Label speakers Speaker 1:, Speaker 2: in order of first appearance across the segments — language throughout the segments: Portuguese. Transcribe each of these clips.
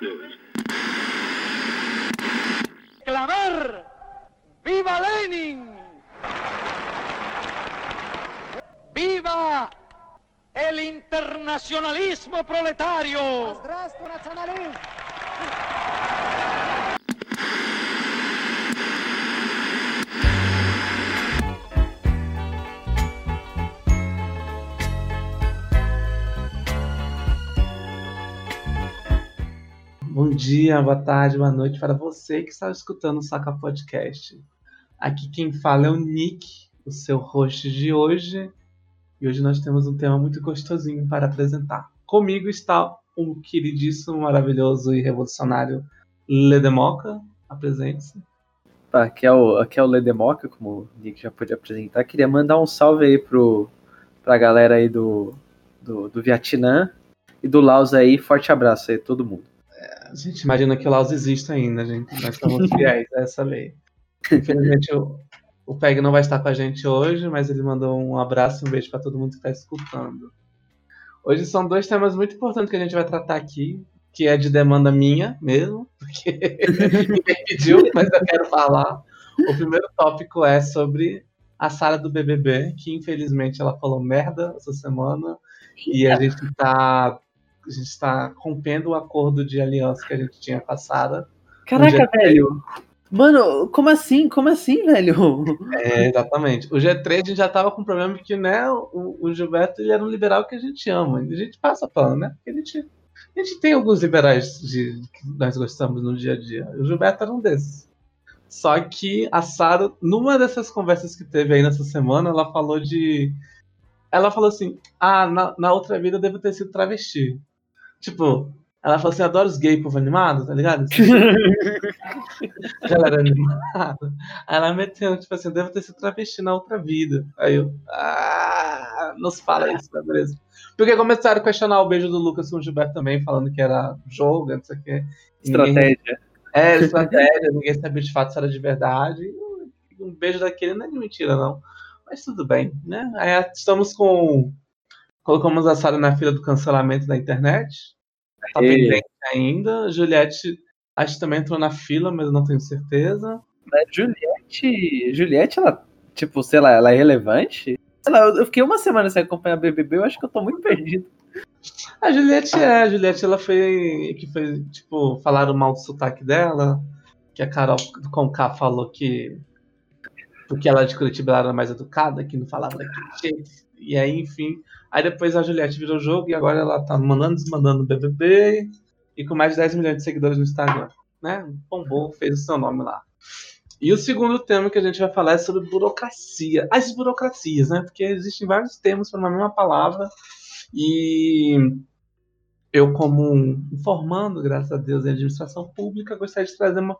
Speaker 1: news.
Speaker 2: clamar ¡Viva Lenin! ¡Viva el internacionalismo proletario!
Speaker 3: Bom dia, boa tarde, boa noite para você que está escutando o Saca Podcast. Aqui quem fala é o Nick, o seu host de hoje. E hoje nós temos um tema muito gostosinho para apresentar. Comigo está o queridíssimo, maravilhoso e revolucionário Ledemoca. Apresente-se.
Speaker 4: Tá, aqui é o, aqui é o Ledemoca, como o Nick já pôde apresentar. Queria mandar um salve aí pro, pra galera aí do, do, do Vietnã e do Laos aí. Forte abraço aí, todo mundo.
Speaker 3: A gente imagina que o Laos existe ainda, gente. Nós somos fiéis a essa lei. Infelizmente, o, o Peg não vai estar com a gente hoje, mas ele mandou um abraço e um beijo para todo mundo que está escutando. Hoje são dois temas muito importantes que a gente vai tratar aqui, que é de demanda minha mesmo, porque ninguém pediu, mas eu quero falar. O primeiro tópico é sobre a Sara do BBB, que infelizmente ela falou merda essa semana, e a gente está a gente está rompendo o acordo de aliança que a gente tinha Sara.
Speaker 4: Caraca,
Speaker 3: G3.
Speaker 4: velho. Mano, como assim? Como assim, velho?
Speaker 3: É, exatamente. O G3 a gente já tava com um problema que, né, o, o Gilberto ele era um liberal que a gente ama. A gente passa pano, né? Porque a gente, a gente tem alguns liberais de, que nós gostamos no dia a dia. O Gilberto era um desses. Só que a Sara, numa dessas conversas que teve aí nessa semana, ela falou de. Ela falou assim: Ah, na, na outra vida eu devo ter sido travesti. Tipo, ela falou assim: adoro os gays povo animado, tá ligado? ela era animada. Aí ela meteu, tipo assim, devo ter sido travesti na outra vida. Aí eu, ah, não se fala isso, tá beleza? Porque começaram a questionar o beijo do Lucas com o Gilberto também, falando que era jogo, não sei o quê. Ninguém-
Speaker 4: Estratégia.
Speaker 3: é, estratégia, ninguém sabia de fato se era de verdade. Um beijo daquele não é de mentira, não. Mas tudo bem, né? Aí estamos com. Colocamos a Sara na fila do cancelamento da internet. Tá pendente ainda. Juliette, acho que também entrou na fila, mas eu não tenho certeza.
Speaker 4: Mas Juliette, Juliette, ela, tipo, sei lá, ela é relevante? Sei lá, eu fiquei uma semana sem acompanhar BBB, eu acho que eu tô muito perdido.
Speaker 3: A Juliette é, a Juliette ela foi. que foi, tipo, falaram mal do sotaque dela. Que a Carol com K falou que. Porque ela é de Curitiba era mais educada, que não falava daquele jeito. E aí, enfim. Aí depois a Juliette virou jogo e agora ela tá mandando desmandando o BBB. E com mais de 10 milhões de seguidores no Instagram. Né? Bombou, fez o seu nome lá. E o segundo tema que a gente vai falar é sobre burocracia. As burocracias, né? Porque existem vários termos para uma mesma palavra. E eu, como um formando, graças a Deus, em administração pública, gostaria de trazer uma,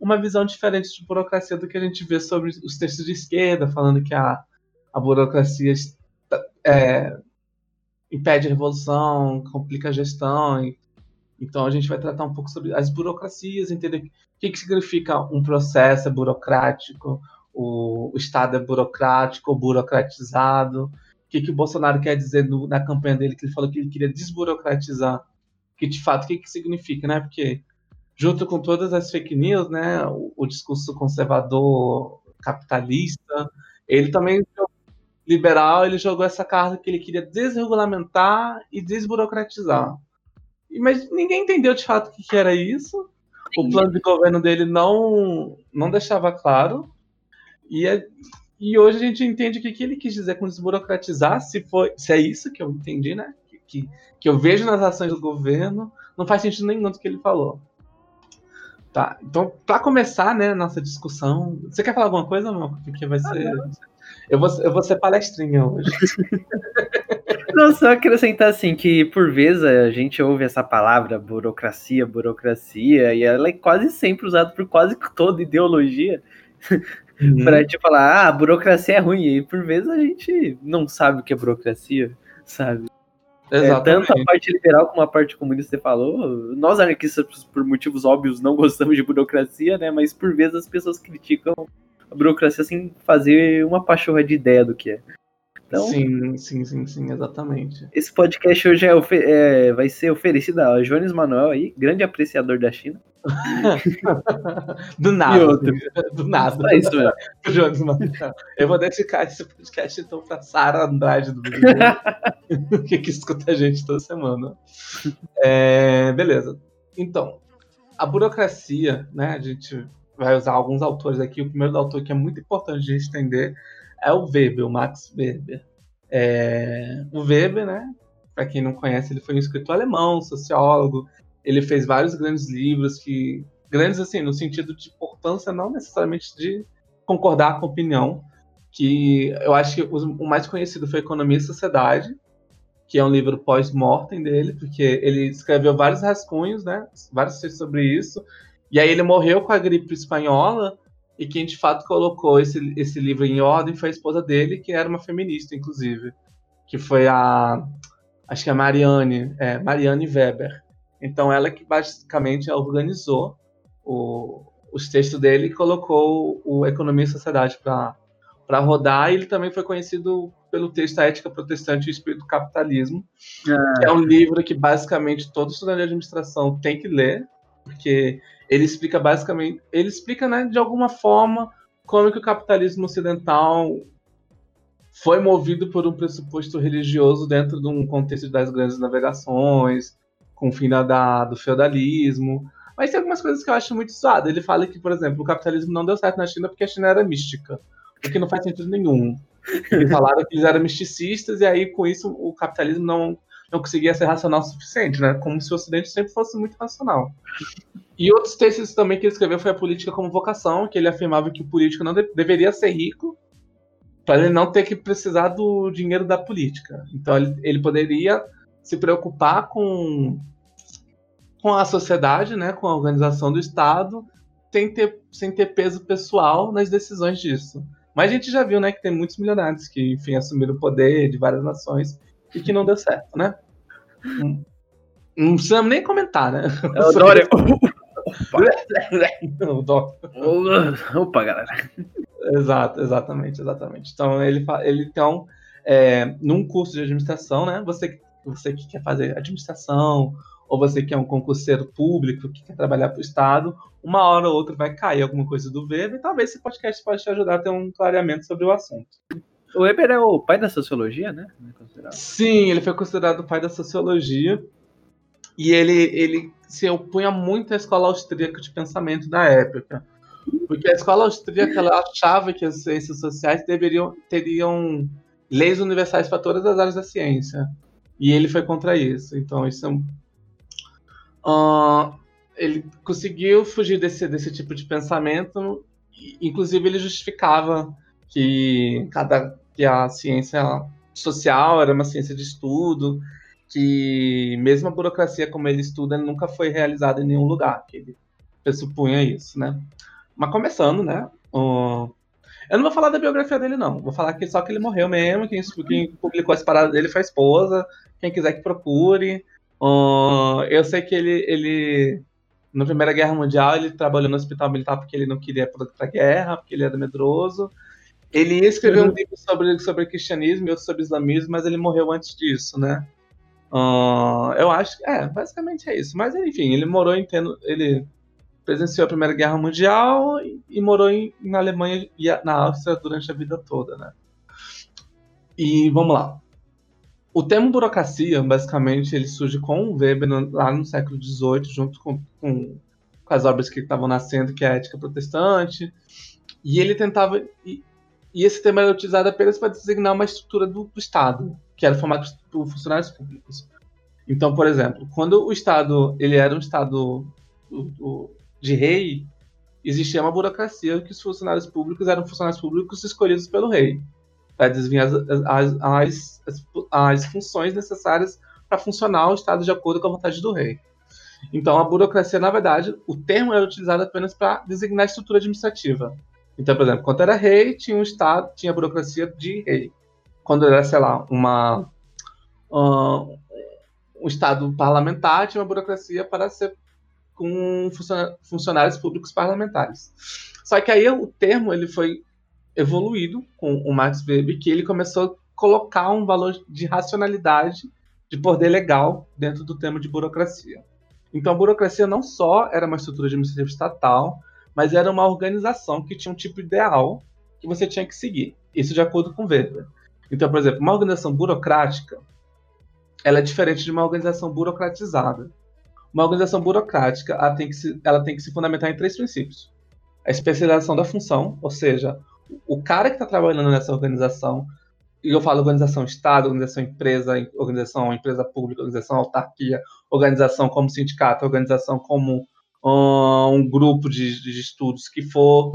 Speaker 3: uma visão diferente de burocracia do que a gente vê sobre os textos de esquerda, falando que a, a burocracia está- é, impede a revolução, complica a gestão. e- então a gente vai tratar um pouco sobre as burocracias, entender o que, que significa um processo é burocrático, o, o Estado é burocrático burocratizado, o que, que o Bolsonaro quer dizer no- na campanha dele, que ele falou que ele queria desburocratizar, que de fato o que, que significa, né? Porque junto com todas as fake news, né, o, o discurso conservador, capitalista, ele também liberal, ele jogou essa carta que ele queria desregulamentar e desburocratizar. E- Mas ninguém entendeu de fato o que, que era isso. O plano de governo dele não, não deixava claro. E, é- e hoje a gente entende o que, que ele quis dizer com desburocratizar, se, foi, se é isso que eu entendi, né? Que, que, que eu vejo nas ações do governo, não faz sentido nenhum do que ele falou. Tá, então, para começar, né, nossa discussão, você quer falar alguma coisa, não? Porque vai ser. Eu vou, eu vou ser palestrinha hoje.
Speaker 4: Não, só acrescentar assim que por vezes a gente ouve essa palavra burocracia, burocracia, e ela é quase sempre usada por quase toda ideologia pra te falar, ah, burocracia é ruim, e por vezes a gente não sabe o que é burocracia, sabe? É,
Speaker 3: Exatamente.
Speaker 4: tanto a parte liberal como a parte comunista você falou, nós anarquistas, por motivos óbvios, não gostamos de burocracia, né? Mas por vezes as pessoas criticam a burocracia sem fazer uma pachorra de ideia do que é. Então,
Speaker 3: sim, sim, sim, sim, exatamente.
Speaker 4: esse podcast hoje é, é, vai ser oferecido a Jones Manuel aí, grande apreciador da China.
Speaker 3: Do nada.
Speaker 4: E outro?
Speaker 3: Do nada.
Speaker 4: Só isso mesmo.
Speaker 3: Jones Manuel. Eu vou dedicar esse podcast então pra Sara Andrade do Brasil, que, que escuta a gente toda semana. É, beleza. Então, a burocracia, né? A gente vai usar alguns autores aqui. O primeiro autor que é muito importante de entender é o Weber, o Max Weber. É, o Weber, né? Para quem não conhece, ele foi um escritor alemão, sociólogo. Ele fez vários grandes livros que grandes assim no sentido de importância, não necessariamente de concordar com a opinião. Que eu acho que o mais conhecido foi Economia e Sociedade, que é um livro pós-mortem dele, porque ele escreveu vários rascunhos, né? Vários textos sobre isso. E aí ele morreu com a gripe espanhola e quem de fato colocou esse, esse livro em ordem foi a esposa dele, que era uma feminista, inclusive, que foi a acho que é a Marianne, é, Marianne Weber. Então ela que basicamente organizou o, os textos dele e colocou o Economia e Sociedade para rodar. E ele também foi conhecido pelo texto A Ética Protestante e o Espírito do Capitalismo,
Speaker 4: Ah,
Speaker 3: que é um livro que basicamente todo estudante de administração tem que ler, porque ele explica basicamente, ele explica, né, de alguma forma como que o capitalismo ocidental foi movido por um pressuposto religioso dentro de um contexto das grandes navegações, com o fim da, da- do feudalismo. Mas tem algumas coisas que eu acho muito zoado. Ele fala que, por exemplo, o capitalismo não deu certo na China porque a China era mística, o que não faz sentido nenhum. Eles falaram que eles eram misticistas e aí com isso o capitalismo não não conseguia ser racional o suficiente, né? Como se o Ocidente sempre fosse muito racional. E outros textos também que ele escreveu foi a política como vocação, que ele afirmava que o político não de- deveria ser rico para ele não ter que precisar do dinheiro da política. Então ele, ele poderia se preocupar com com a sociedade, né, com a organização do Estado, sem ter, sem ter peso pessoal nas decisões disso. Mas a gente já viu, né, que tem muitos milionários que, enfim, assumiram o poder de várias nações e que não deu certo, né? Não, precisamos nem comentar, né?
Speaker 4: é o Dória.
Speaker 3: O Dó-
Speaker 4: Opa, galera.
Speaker 3: Exato, exatamente, exatamente. Então ele, ele então, é, num curso de administração, né? Você, você que quer fazer administração ou você que é um concurseiro público que quer trabalhar para o Estado, uma hora ou outra vai cair alguma coisa do Weber e talvez esse podcast pode te ajudar a ter um clareamento sobre o assunto.
Speaker 4: O Weber é o pai da sociologia, né? É.
Speaker 3: Sim, ele foi considerado o pai da sociologia e ele, ele se opunha muito à escola austríaca de pensamento da época. Porque a escola austríaca ela achava que as ciências sociais deveriam teriam leis universais para todas as áreas da ciência. E ele foi contra isso. Então, isso é um. Ah, ele conseguiu fugir desse, desse tipo de pensamento. Inclusive, ele justificava que, cada, que a ciência social era uma ciência de estudo, que mesmo a burocracia como ele estuda nunca foi realizada em nenhum lugar, que ele pressupunha isso, né? Mas começando, né? o- Eu não vou falar da biografia dele, não. Vou falar que só que ele morreu mesmo. Quem, quem publicou as paradas dele foi a esposa. Quem quiser que procure. O- Eu sei que ele, ele, na Primeira Guerra Mundial, ele trabalhou no hospital militar porque ele não queria ir pra pra guerra, porque ele era medroso. Ele ia escrever um
Speaker 4: Uhum.
Speaker 3: livro sobre, sobre cristianismo e outro sobre islamismo, mas ele morreu antes disso, né? Ah, eu acho que, é, basicamente é isso. Mas enfim, ele morou em ele presenciou a Primeira Guerra Mundial e, e morou em, na Alemanha e na Áustria durante a vida toda, né? E vamos lá. O termo burocracia, basicamente, ele surge com o Weber lá no século XVIII, junto com, com, com as obras que estavam nascendo, que é a Ética Protestante. E ele tentava. E, esse termo era utilizado apenas para designar uma estrutura do, do Estado, que era formada por funcionários públicos. Então, por exemplo, quando o Estado ele era um Estado do- do- de rei, existia uma burocracia que os funcionários públicos eram funcionários públicos escolhidos pelo rei para desempenhar as, as, as, as, as funções necessárias para funcionar o Estado de acordo com a vontade do rei. Então, a burocracia, na verdade, o termo era utilizado apenas para designar a estrutura administrativa. Então, por exemplo, quando era rei, tinha um Estado, tinha a burocracia de rei. Quando era, sei lá, uma, ah, um Estado parlamentar, tinha uma burocracia para ser com funcionários públicos parlamentares. Só que aí o termo ele foi evoluído com o Max Weber, que ele começou colocar um valor de racionalidade, de poder legal dentro do tema de burocracia. Então a burocracia não só era uma estrutura administrativa estatal, mas era uma organização que tinha um tipo ideal que você tinha que seguir. Isso de acordo com Weber. Então, por exemplo, uma organização burocrática, ela é diferente de uma organização burocratizada. Uma organização burocrática, ela tem que se, ela tem que se fundamentar em três princípios. A especialização da função, ou seja, o cara que está trabalhando nessa organização, e eu falo organização Estado, organização empresa, organização empresa pública, organização autarquia, organização como sindicato, organização como um grupo de, de estudos que for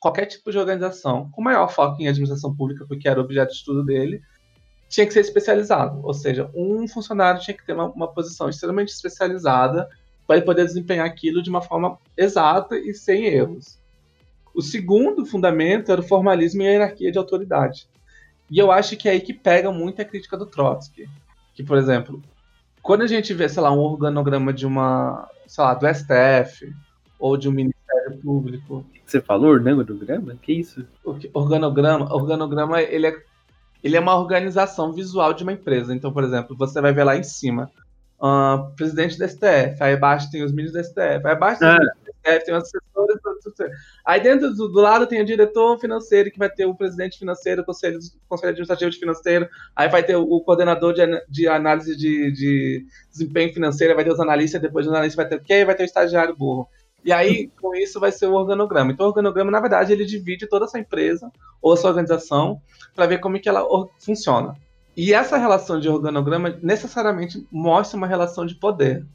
Speaker 3: qualquer tipo de organização, com maior foco em administração pública, porque era o objeto de estudo dele, tinha que ser especializado. Ou seja, um funcionário tinha que ter uma, uma posição extremamente especializada para ele poder desempenhar aquilo de uma forma exata e sem erros. O segundo fundamento era o formalismo e a hierarquia de autoridade. E eu acho que é aí que pega muito a crítica do Trotsky. Que, por exemplo, quando a gente vê, sei lá, um organograma de uma, sei lá, do STF ou de um Ministério Público.
Speaker 4: Você falou organograma? Que isso?
Speaker 3: Organograma, organograma ele é, ele é uma organização visual de uma empresa. Então, por exemplo, você vai ver lá em cima, uh, presidente da STF, aí abaixo tem os ministros da STF, aí abaixo ah. do STF tem os assessores, aí dentro do, do, lado tem o diretor financeiro, que vai ter o presidente financeiro, o conselho, conselho administrativo de financeiro, aí vai ter o, o coordenador de, de análise de, de, desempenho financeiro, vai ter os analistas, depois dos analistas vai ter o quê? Vai ter o estagiário burro. E aí, com isso, vai ser o organograma. Então, o organograma, na verdade, ele divide toda essa empresa ou a sua organização para ver como é que ela funciona. E essa relação de organograma necessariamente mostra uma relação de poder.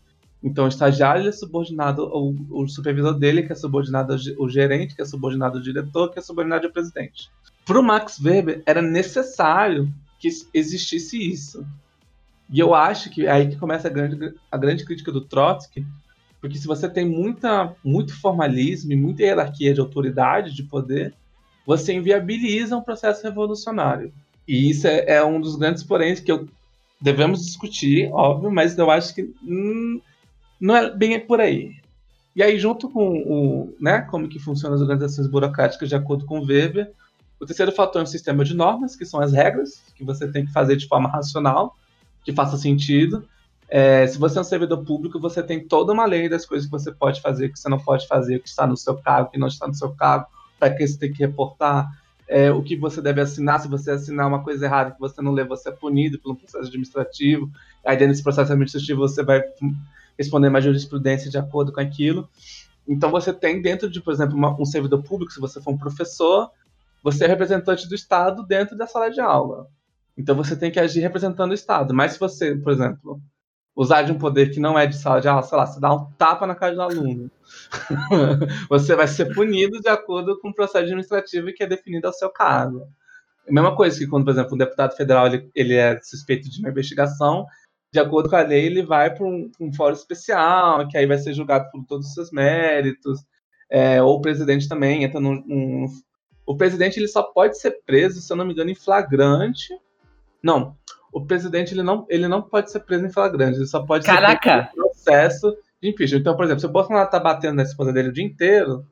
Speaker 3: Então, o estagiário é subordinado ao, ao, supervisor dele, que é subordinado ao gerente, que é subordinado ao diretor, que é subordinado ao presidente. Para o Max Weber, era necessário que existisse isso. E eu acho que é aí que começa a grande, a grande crítica do Trotsky, porque se você tem muita, muito formalismo e muita hierarquia de autoridade, de poder, você inviabiliza um processo revolucionário. E isso é, é um dos grandes poréns que eu, devemos discutir, óbvio, mas eu acho que hum, não é bem por aí. E aí, junto com o, né, como que funcionam as organizações burocráticas de acordo com o Weber, o terceiro fator é um sistema de normas, que são as regras, que você tem que fazer de forma racional, que faça sentido. É, se você é um servidor público, você tem toda uma lei das coisas que você pode fazer, que você não pode fazer, que está no seu cargo, que não está no seu cargo, para que você tem que reportar, é, o que você deve assinar, se você assinar uma coisa errada que você não lê, você é punido pelo processo administrativo, aí dentro desse processo administrativo você vai responder mais jurisprudência de acordo com aquilo. Então você tem dentro de, por exemplo, uma, um servidor público, se você for um professor, você é representante do Estado dentro da sala de aula. Então você tem que agir representando o Estado. Mas se você, por exemplo, usar de um poder que não é de sala de aula, sei lá, você dá um tapa na cara do aluno, você vai ser punido de acordo com o processo administrativo que é definido ao seu cargo. A mesma coisa que quando, por exemplo, um deputado federal ele, ele é suspeito de uma investigação, de acordo com a lei, ele vai para um, um fórum especial, que aí vai ser julgado por todos os seus méritos, é, ou o presidente também entra num, num, O presidente ele só pode ser preso, se eu não me engano, em flagrante. Não, o presidente ele não, ele não pode ser preso em flagrante, ele só pode
Speaker 4: Caraca. ser
Speaker 3: preso em processo de impeachment. Então, por exemplo, se o Bolsonaro tá batendo na esposa dele o dia inteiro,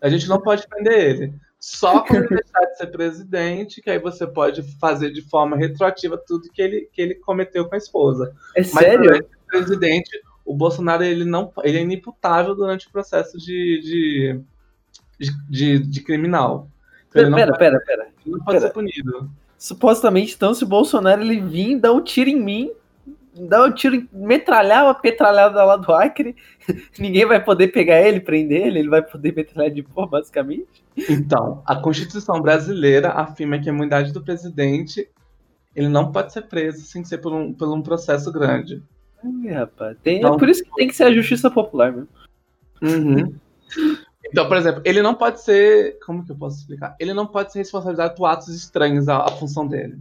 Speaker 3: a gente não pode prender ele. Só quando ele deixar de ser presidente, que aí você pode fazer de forma retroativa tudo que ele, que ele cometeu com a esposa.
Speaker 4: É Mas, sério?
Speaker 3: presidente, o Bolsonaro ele não, ele é inimputável durante o processo de, de, de, de, de criminal.
Speaker 4: Então, pera, pera, pera, pera.
Speaker 3: Ele não pode pera. ser punido.
Speaker 4: Supostamente, então, se o Bolsonaro ele vir dar um tiro em mim, dar um tiro, metralhar uma petralhada lá do Acre, ninguém vai poder pegar ele, prender ele, ele vai poder metralhar de boa, basicamente.
Speaker 3: Então, a Constituição brasileira afirma que a imunidade do presidente ele não pode ser preso sem ser por um, por um processo grande.
Speaker 4: Ai, rapaz. Tem, então, é por isso que tem que ser a justiça popular, meu.
Speaker 3: Uhum. Então, por exemplo, ele não pode ser. Como que eu posso explicar? Ele não pode ser responsabilizado por atos estranhos à, à função dele.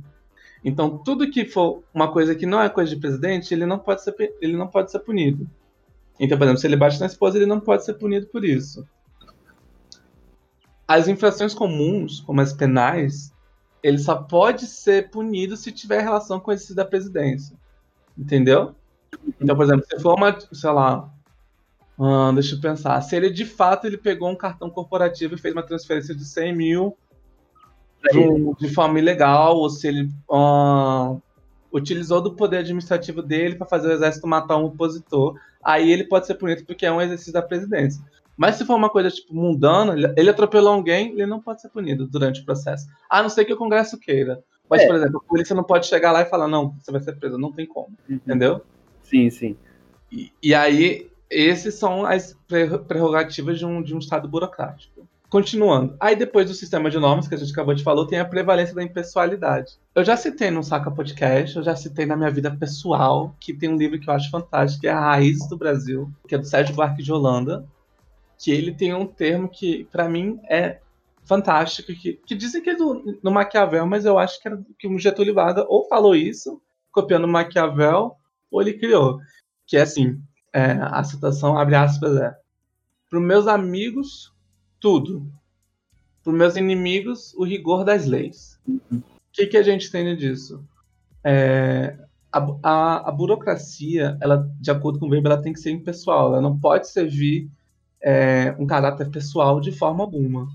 Speaker 3: Então, tudo que for uma coisa que não é coisa de presidente, ele não pode ser, ele não pode ser punido. Então, por exemplo, se ele bate na esposa, ele não pode ser punido por isso. As infrações comuns, como as penais, ele só pode ser punido se tiver relação com exercício da presidência. Entendeu? Então, por exemplo, se for uma, sei lá, ah, deixa eu pensar. Se ele de fato ele pegou um cartão corporativo e fez uma transferência de 100 mil de, de, forma ilegal, ou se ele uh, utilizou do poder administrativo dele para fazer o exército matar um opositor, aí ele pode ser punido porque é um exercício da presidência. Mas se for uma coisa tipo mundana, ele atropelou alguém, ele não pode ser punido durante o processo. A não ser que o Congresso queira. Mas, é. por exemplo, a polícia não pode chegar lá e falar, não, você vai ser preso, não tem como. Uhum. Entendeu?
Speaker 4: Sim, sim.
Speaker 3: E, e aí, esses são as prerrogativas de um, de um Estado burocrático. Continuando. Aí depois do sistema de normas que a gente acabou de falar, tem a prevalência da impessoalidade. Eu já citei no Saca Podcast, eu já citei na minha vida pessoal, que tem um livro que eu acho fantástico, que é A Raiz do Brasil, que é do Sérgio Buarque de Holanda, que ele tem um termo que, para mim, é fantástico, que, que dizem que é do, no Maquiavel, mas eu acho que, era, que o Getúlio Vargas ou falou isso, copiando Maquiavel, ou ele criou. Que é assim, é, a citação, abre aspas, é para meus amigos, tudo. Para os meus inimigos, o rigor das leis. O que, que a gente entende disso? É, a, a, a, burocracia, ela, de acordo com o Weber, ela tem que ser impessoal. Ela não pode servir é, um caráter pessoal de forma alguma.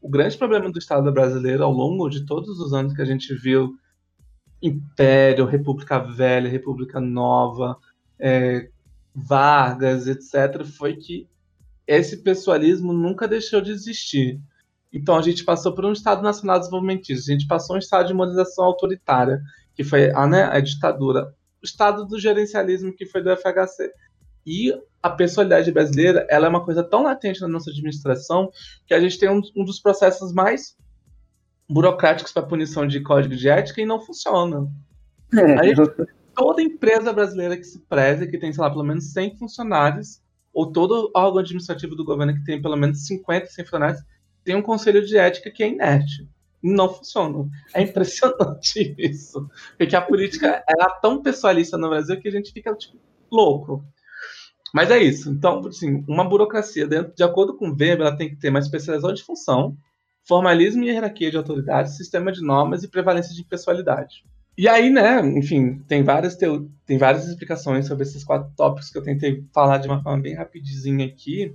Speaker 3: O grande problema do Estado brasileiro, ao longo de todos os anos que a gente viu Império, República Velha, República Nova, é, Vargas, etc., foi que esse pessoalismo nunca deixou de existir. Então a gente passou por um Estado Nacional Desenvolvimentista, a gente passou um estado de modernização autoritária, que foi a, né, a ditadura, o estado do gerencialismo, que foi do FHC. E a personalidade brasileira ela é uma coisa tão latente na nossa administração que a gente tem um, um dos processos mais burocráticos para punição de código de ética e não funciona. É. Gente, toda empresa brasileira que se preze, que tem, sei lá, pelo menos 100 funcionários, ou todo órgão administrativo do governo que tem pelo menos 50, 100 funcionários, tem um conselho de ética que é inerte. Não funciona. É impressionante isso. Porque a política é tão pessoalista no Brasil que a gente fica, tipo, louco. Mas é isso. Então, assim, uma burocracia, dentro, de acordo com Weber, ela tem que ter uma especialização de função, formalismo e hierarquia de autoridade, sistema de normas e prevalência de pessoalidade. E aí, né, enfim, tem várias, teo... tem várias explicações sobre esses quatro tópicos que eu tentei falar de uma forma bem rapidinha aqui.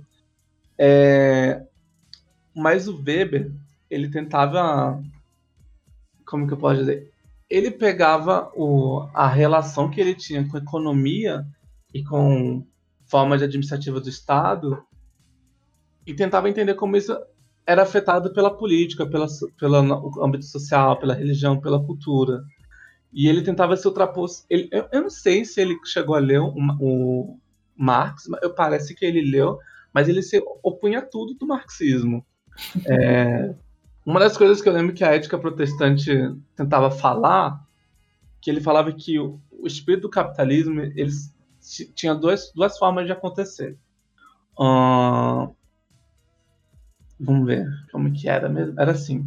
Speaker 3: É... Mas o Weber, ele tentava. Como que eu posso dizer? Ele pegava o... a relação que ele tinha com economia e com forma de administrativa do Estado e tentava entender como isso era afetado pela política, pela, pelo âmbito social, pela religião, pela cultura. E ele tentava se ultrapor. Ele, eu, eu, não sei se ele chegou a ler o, o Marx, eu, parece que ele leu, mas ele se opunha a tudo do marxismo. É, uma das coisas que eu lembro que a ética protestante tentava falar, que ele falava que o, o espírito do capitalismo eles tinha duas, duas formas de acontecer. Uh, vamos ver como que era mesmo. Era assim.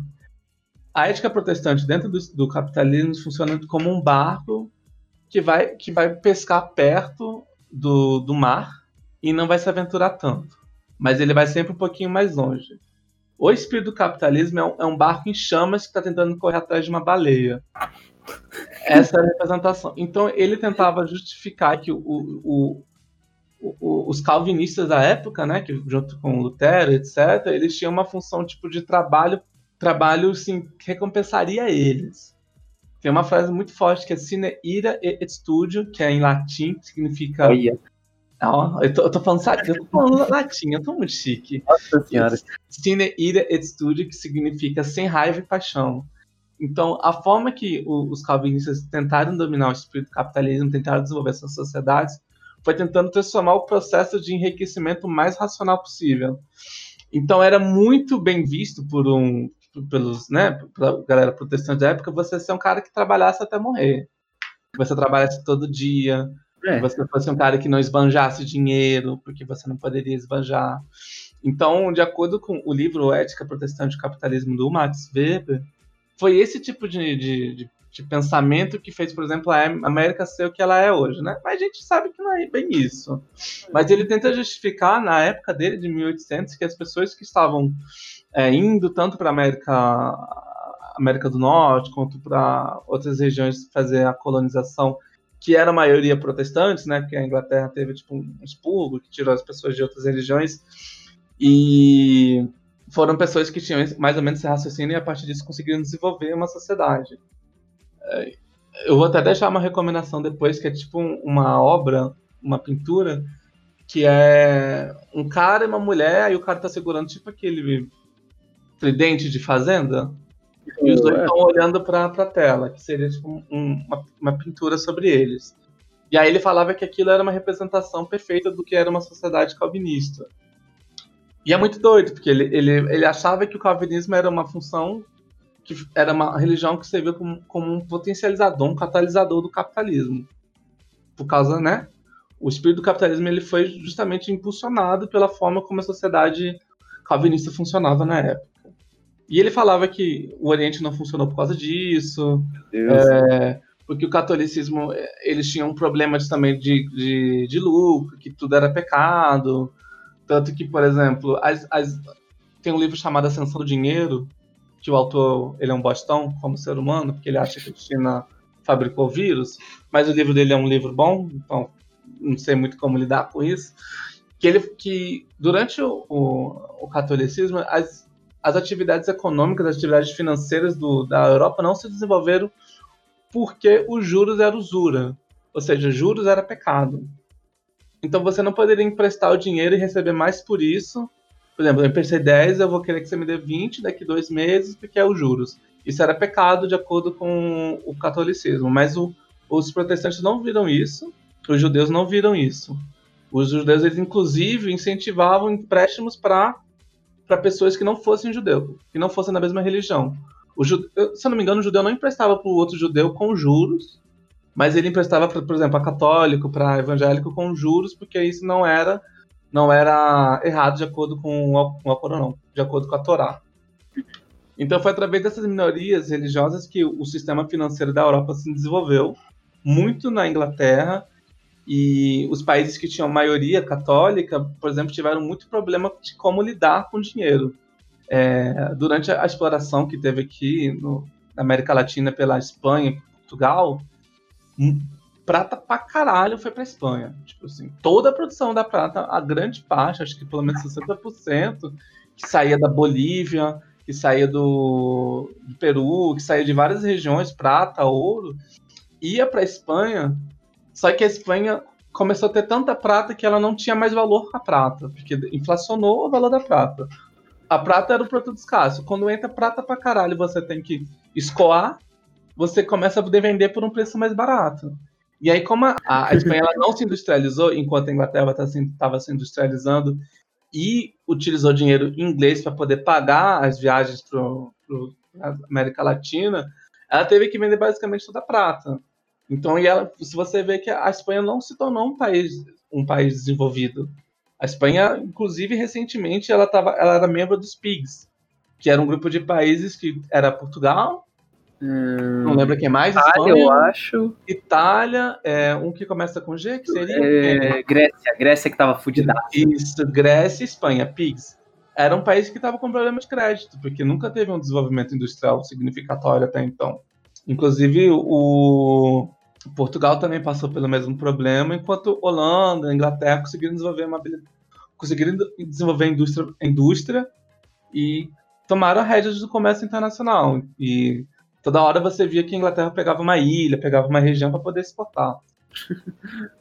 Speaker 3: A ética protestante dentro do, do, capitalismo funciona como um barco que vai, que vai pescar perto do, do mar e não vai se aventurar tanto. Mas ele vai sempre um pouquinho mais longe. O espírito do capitalismo é um, é um barco em chamas que está tentando correr atrás de uma baleia. Essa é a representação. Então ele tentava justificar que o, o, o, os calvinistas da época, né, que junto com Lutero, etc., eles tinham uma função tipo de trabalho, trabalho sim, recompensaria eles. Tem uma frase muito forte que é sine ira et studio, que é em latim, que significa. Olha. Não, eu, tô, eu tô falando, sabe, eu tô falando latim, eu tô muito chique.
Speaker 4: Nossa senhora.
Speaker 3: Sine ira et studio, que significa sem raiva e paixão. Então, a forma que o, os calvinistas tentaram dominar o espírito do capitalismo, tentaram desenvolver suas sociedades, foi tentando transformar o processo de enriquecimento mais racional possível. Então, era muito bem visto por um, pelos, né, pela galera protestante da época, você ser um cara que trabalhasse até morrer. Que você trabalhasse todo dia, é. que você fosse um cara que não esbanjasse dinheiro, porque você não poderia esbanjar. Então, de acordo com o livro Ética Protestante e Capitalismo do Max Weber, foi esse tipo de, de, de, de, pensamento que fez, por exemplo, a América ser o que ela é hoje, né? Mas a gente sabe que não é bem isso. Mas ele tenta justificar, na época dele, de 1800, que as pessoas que estavam é, indo tanto para a América, América do Norte, quanto para outras regiões fazer a colonização, que era a maioria protestantes, né? Porque a Inglaterra teve tipo um expurgo que tirou as pessoas de outras religiões. E foram pessoas que tinham mais ou menos esse raciocínio e a partir disso conseguiram desenvolver uma sociedade. É, eu vou até deixar uma recomendação depois, que é tipo uma obra, uma pintura, que é um cara e uma mulher, e o cara tá segurando tipo aquele tridente de fazenda, e os dois estão olhando para a tela, que seria tipo um, uma, uma pintura sobre eles. E aí ele falava que aquilo era uma representação perfeita do que era uma sociedade calvinista. E é muito doido, porque ele, ele, ele achava que o calvinismo era uma função, que era uma religião que servia como, como um potencializador, um catalisador do capitalismo. Por causa, né? O espírito do capitalismo ele foi justamente impulsionado pela forma como a sociedade calvinista funcionava na época. E ele falava que o Oriente não funcionou por causa disso, é, porque o catolicismo, eles tinham um problema de, também de, de, de, lucro, que tudo era pecado. Tanto que, por exemplo, as, as, tem um livro chamado Ascensão do Dinheiro, que o autor ele é um bostão como ser humano, porque ele acha que a China fabricou vírus, mas o livro dele é um livro bom, então não sei muito como lidar com isso. Que, ele, que durante o, o, o catolicismo, as, as atividades econômicas, as atividades financeiras do, da Europa não se desenvolveram porque os juros eram usura, ou seja, juros era pecado. Então você não poderia emprestar o dinheiro e receber mais por isso. Por exemplo, eu emprestei 10, eu vou querer que você me dê 20 daqui dois meses, porque é os juros. Isso era pecado de acordo com o catolicismo, mas o, os protestantes não viram isso, os judeus não viram isso. Os judeus, eles, inclusive, incentivavam empréstimos para para pessoas que não fossem judeu, que não fossem da mesma religião. O se eu não me engano, o judeu não emprestava para o outro judeu com juros, mas ele emprestava, pra, por exemplo, a católico, para evangélico com juros, porque isso não era não era errado de acordo com o, com o não, de acordo com a Torá. Então foi através dessas minorias religiosas que o sistema financeiro da Europa se desenvolveu, muito na Inglaterra e os países que tinham maioria católica, por exemplo, tiveram muito problema de como lidar com dinheiro. É, durante a exploração que teve aqui no, na América Latina pela Espanha e Portugal, hum, prata pra caralho foi pra Espanha. Tipo assim, toda a produção da prata, a grande parte, acho que pelo menos 60%, que saía da Bolívia, que saía do, do Peru, que saía de várias regiões, prata, ouro, ia para Espanha só que a Espanha começou a ter tanta prata que ela não tinha mais valor a prata, porque inflacionou o valor da prata. A prata era o produto escasso. Quando entra prata pra caralho, você tem que escoar, você começa a poder vender por um preço mais barato. E aí, como a, a Espanha não se industrializou, enquanto a Inglaterra estava se industrializando e utilizou dinheiro inglês para poder pagar as viagens para a América Latina, ela teve que vender basicamente toda a prata. Então, e ela, se você vê que a Espanha não se tornou um país, um país desenvolvido. A Espanha, inclusive, recentemente, ela, tava, ela era membro dos PIGs, que era um grupo de países que era Portugal, hum, não lembro quem mais,
Speaker 4: Itália, Espanha, eu acho.
Speaker 3: Itália, é, um que começa com G, que seria...
Speaker 4: É, Grécia, Grécia que estava fudida.
Speaker 3: Isso, Grécia e Espanha, PIGs. Era um país que estava com problema de crédito, porque nunca teve um desenvolvimento industrial significatório até então. Inclusive, o, Portugal também passou pelo mesmo problema, enquanto Holanda, Inglaterra conseguiram desenvolver uma conseguiram desenvolver a indústria, indústria e tomaram a rédea do comércio internacional. E toda hora você via que a Inglaterra pegava uma ilha, pegava uma região para poder exportar.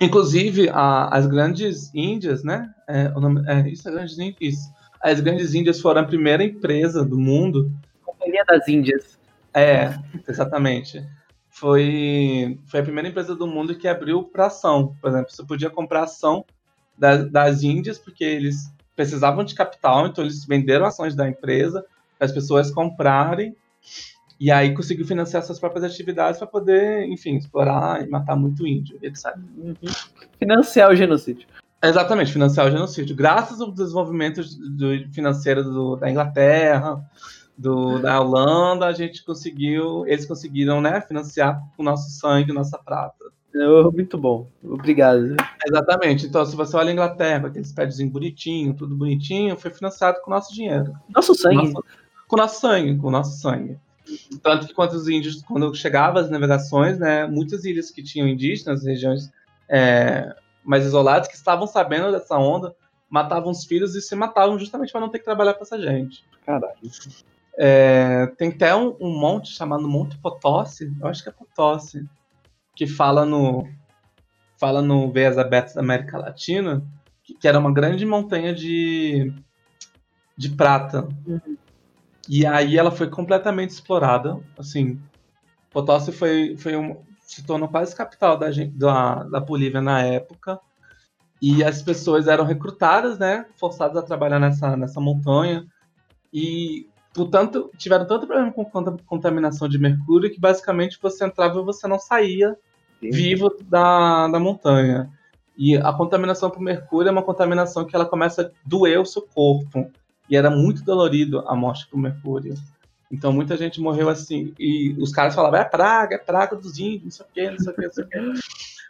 Speaker 3: Inclusive, a, as grandes Índias, né? É, o nome, é, isso, é grandes, isso. As grandes Índias foram a primeira empresa do mundo.
Speaker 4: Companhia das Índias.
Speaker 3: É, exatamente foi, foi a primeira empresa do mundo que abriu para ação. Por exemplo, você podia comprar ação das, das Índias, porque eles precisavam de capital, então eles venderam ações da empresa para as pessoas comprarem e aí conseguiu financiar suas próprias atividades para poder, enfim, explorar e matar muito índio, etc.
Speaker 4: Uhum. Financiar o genocídio.
Speaker 3: Exatamente, financiar o genocídio. Graças ao desenvolvimento do, financeiro do, da Inglaterra, do, da Holanda, a gente conseguiu, eles conseguiram, né, financiar com o nosso sangue, nossa prata.
Speaker 4: Muito bom, obrigado.
Speaker 3: Exatamente. Então, se você olha a Inglaterra, aqueles prédios bonitinho, tudo bonitinho, foi financiado com o nosso dinheiro.
Speaker 4: Nosso sangue.
Speaker 3: Nosso, com o nosso sangue, com o nosso sangue. Tanto que quando os índios, quando chegavam as navegações, né, muitas ilhas que tinham indígenas, regiões é, mais isoladas, que estavam sabendo dessa onda, matavam os filhos e se matavam justamente para não ter que trabalhar com essa gente.
Speaker 4: Caralho.
Speaker 3: É, tem até um, um, monte chamado Monte Potosi, eu acho que é Potosi, que fala no fala no Veias Abertas da América Latina, que, que, era uma grande montanha de, de prata. Uhum. E aí ela foi completamente explorada, assim, Potosi foi, foi um, se tornou quase capital da, da, da Bolívia na época, e as pessoas eram recrutadas, né, forçadas a trabalhar nessa, nessa montanha, e portanto tiveram tanto problema com contaminação de mercúrio que basicamente você entrava e você não saía Sim. vivo da, da montanha. E a contaminação por mercúrio é uma contaminação que ela começa a doer o seu corpo. E era muito dolorido a morte por mercúrio. Então muita gente morreu assim. E os caras falavam, é praga, é praga dos índios, não sei o quê, não sei o quê, não sei o quê.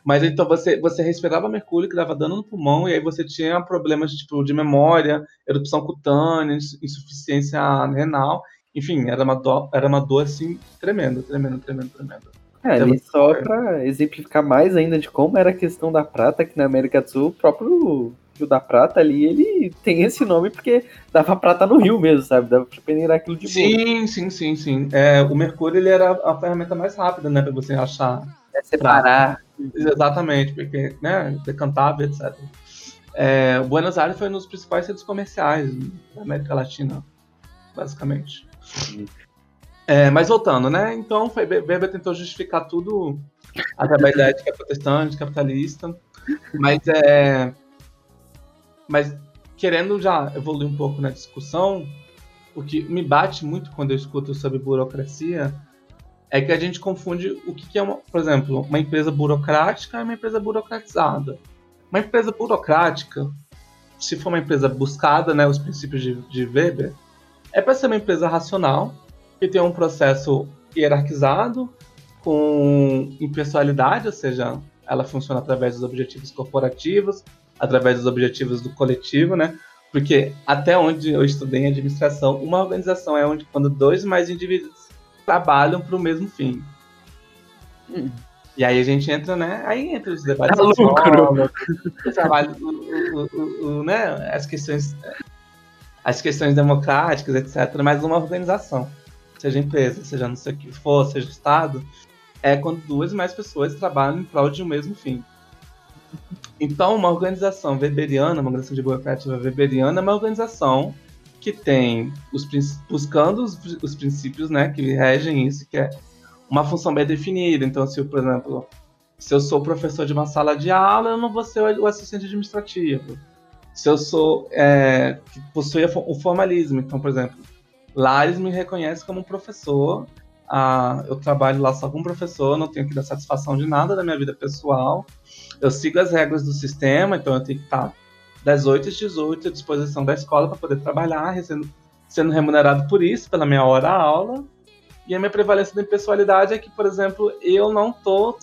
Speaker 3: Mas então você, você respirava mercúrio que dava dano no pulmão, e aí você tinha problemas tipo, de memória, erupção cutânea, insuficiência renal. Enfim, era uma dor, era uma dor assim tremenda, tremenda, tremenda, tremenda.
Speaker 4: É, ali só para exemplificar mais ainda de como era a questão da prata aqui na América do Sul, o próprio Rio da Prata ali, ele tem esse nome porque dava prata no rio mesmo, sabe? Dava pra peneirar aquilo de
Speaker 3: boa. Sim, sim, sim, sim. É, o mercúrio ele era a ferramenta mais rápida, né, para você achar.
Speaker 4: É separar.
Speaker 3: Exatamente, porque, né, decantável, etc. É, Buenos Aires foi um dos principais centros comerciais da América Latina, basicamente. É, mas voltando, né? Então, foi, Weber tentou justificar tudo através da ética protestante, capitalista, mas é, mas querendo já evoluir um pouco na discussão, o que me bate muito quando eu escuto sobre burocracia é que a gente confunde o que é, uma, por exemplo, uma empresa burocrática e uma empresa burocratizada. Uma empresa burocrática, se for uma empresa buscada, né, os princípios de, de Weber, é para ser uma empresa racional, que tem um processo hierarquizado, com impessoalidade, ou seja, ela funciona através dos objetivos corporativos, através dos objetivos do coletivo, né? Porque até onde eu estudei em administração, uma organização é onde quando dois mais indivíduos trabalham para o mesmo fim. Hum. E aí a gente entra, né? Aí entra os debates é lucro. o trabalho, o, o, o, né? As questões, as questões democráticas, etc. Mas uma organização, seja empresa, seja não sei o que for, seja Estado, é quando duas mais pessoas trabalham em prol de um mesmo fim. Então, uma organização weberiana, uma organização de burocracia weberiana, é uma organização que tem os buscando os, os, princípios, né, que regem isso, que é uma função bem definida. Então, se, por exemplo, se eu sou professor de uma sala de aula, eu não vou ser o assistente administrativo. Se eu sou é, que possui o formalismo, então, por exemplo, lá eles me reconhecem como um professor. Ah, eu trabalho lá só como professor, não tenho que dar satisfação de nada da minha vida pessoal eu sigo as regras do sistema, então eu tenho que estar das 8 às 18 à disposição da escola para poder trabalhar, sendo, sendo remunerado por isso, pela minha hora aula. E a minha prevalência da impessoalidade é que, por exemplo, eu não estou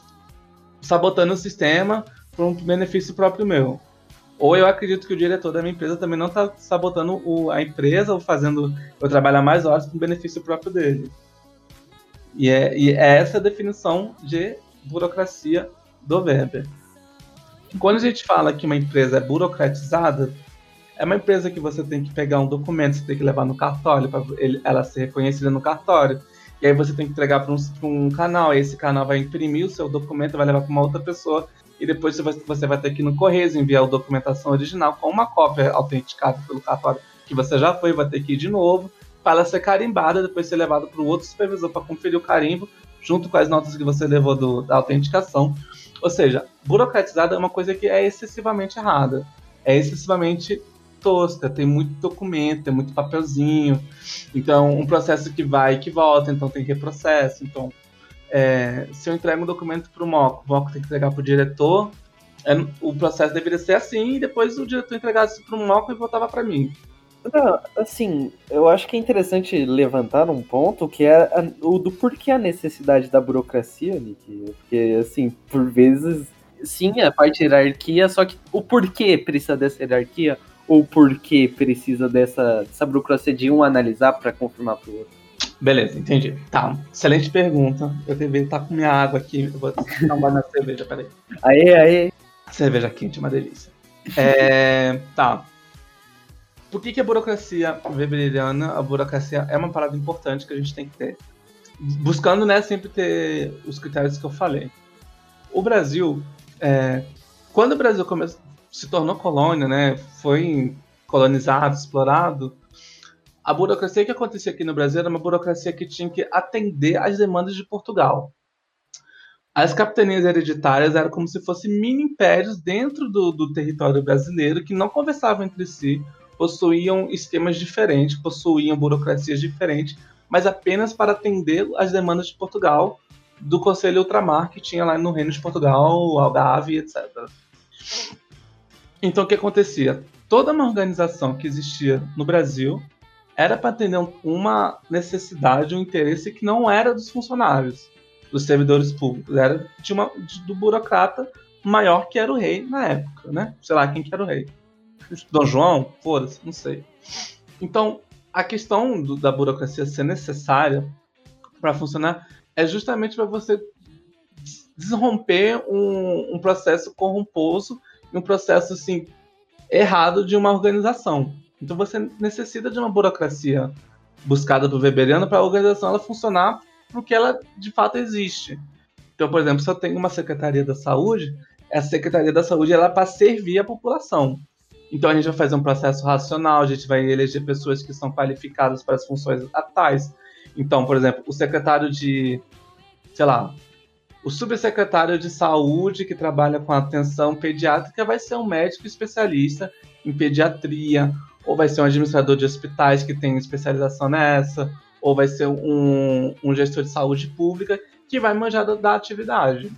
Speaker 3: sabotando o sistema por um benefício próprio meu. Ou eu acredito que o diretor da minha empresa também não está sabotando o, a empresa ou fazendo eu trabalhar mais horas para um benefício próprio dele. E é, e é essa a definição de burocracia do Weber. Quando a gente fala que uma empresa é burocratizada, é uma empresa que você tem que pegar um documento, você tem que levar no cartório para ela ser reconhecida no cartório. E aí você tem que entregar para um, um, canal, e esse canal vai imprimir o seu documento, vai levar para uma outra pessoa, e depois você vai ter que ir no Correio enviar a documentação original com uma cópia autenticada pelo cartório que você já foi, vai ter que ir de novo, para ela ser carimbada, depois ser levada para o outro supervisor para conferir o carimbo, junto com as notas que você levou do, da autenticação. Ou seja, burocratizada é uma coisa que é excessivamente errada. É excessivamente tosca, tem muito documento, tem muito papelzinho. Então, um processo que vai e que volta, então tem reprocesso. Então, é, se eu entrego um documento para o MOC, o MOC tem que entregar para o diretor, é, o processo deveria ser assim, e depois o diretor entregasse para o MOC e voltava para mim.
Speaker 4: Não, assim, eu acho que é interessante levantar um ponto que é a, o do porquê a necessidade da burocracia, Nick. Porque, assim, por vezes, sim, a parte hierarquia, só que o porquê precisa dessa hierarquia ou porquê precisa dessa, dessa burocracia de um analisar para confirmar pro outro?
Speaker 3: Beleza, entendi. Tá, excelente pergunta. Eu deveria estar com minha água aqui. Eu vou tomar na cerveja, peraí.
Speaker 4: Aê, aê.
Speaker 3: Cerveja quente, uma delícia. É, tá. Por que, que a burocracia weberiana, a burocracia é uma parada importante que a gente tem que ter? Buscando, né, sempre ter os critérios que eu falei. O Brasil, é, quando o Brasil começou, se tornou colônia, né, foi colonizado, explorado, a burocracia que acontecia aqui no Brasil era uma burocracia que tinha que atender às demandas de Portugal. As capitanias hereditárias eram como se fossem mini impérios dentro do, do território brasileiro que não conversavam entre si, possuíam esquemas diferentes, possuíam burocracias diferentes, mas apenas para atender às demandas de Portugal, do Conselho Ultramar que tinha lá no Reino de Portugal, Algarve, etc. Então o que acontecia? Toda uma organização que existia no Brasil era para atender uma necessidade, um interesse que não era dos funcionários dos servidores públicos, era de uma, de, do burocrata maior que era o rei na época, né? Sei lá quem que era o rei. Dom João? Foda-se, não sei. Então, a questão do, da burocracia ser necessária para funcionar é justamente para você desromper um, um, processo corromposo um processo assim errado de uma organização. Então você necessita de uma burocracia buscada do Weberiano para a organização ela funcionar porque ela de fato existe. Então, por exemplo, se eu tenho uma Secretaria da Saúde, essa Secretaria da Saúde ela é para servir a população. Então a gente vai fazer um processo racional, a gente vai eleger pessoas que são qualificadas para as funções atuais. Então, por exemplo, o secretário de, sei lá, o subsecretário de saúde que trabalha com atenção pediátrica vai ser um médico especialista em pediatria, ou vai ser um administrador de hospitais que tem especialização nessa, ou vai ser um, um gestor de saúde pública que vai manjar da, da atividade.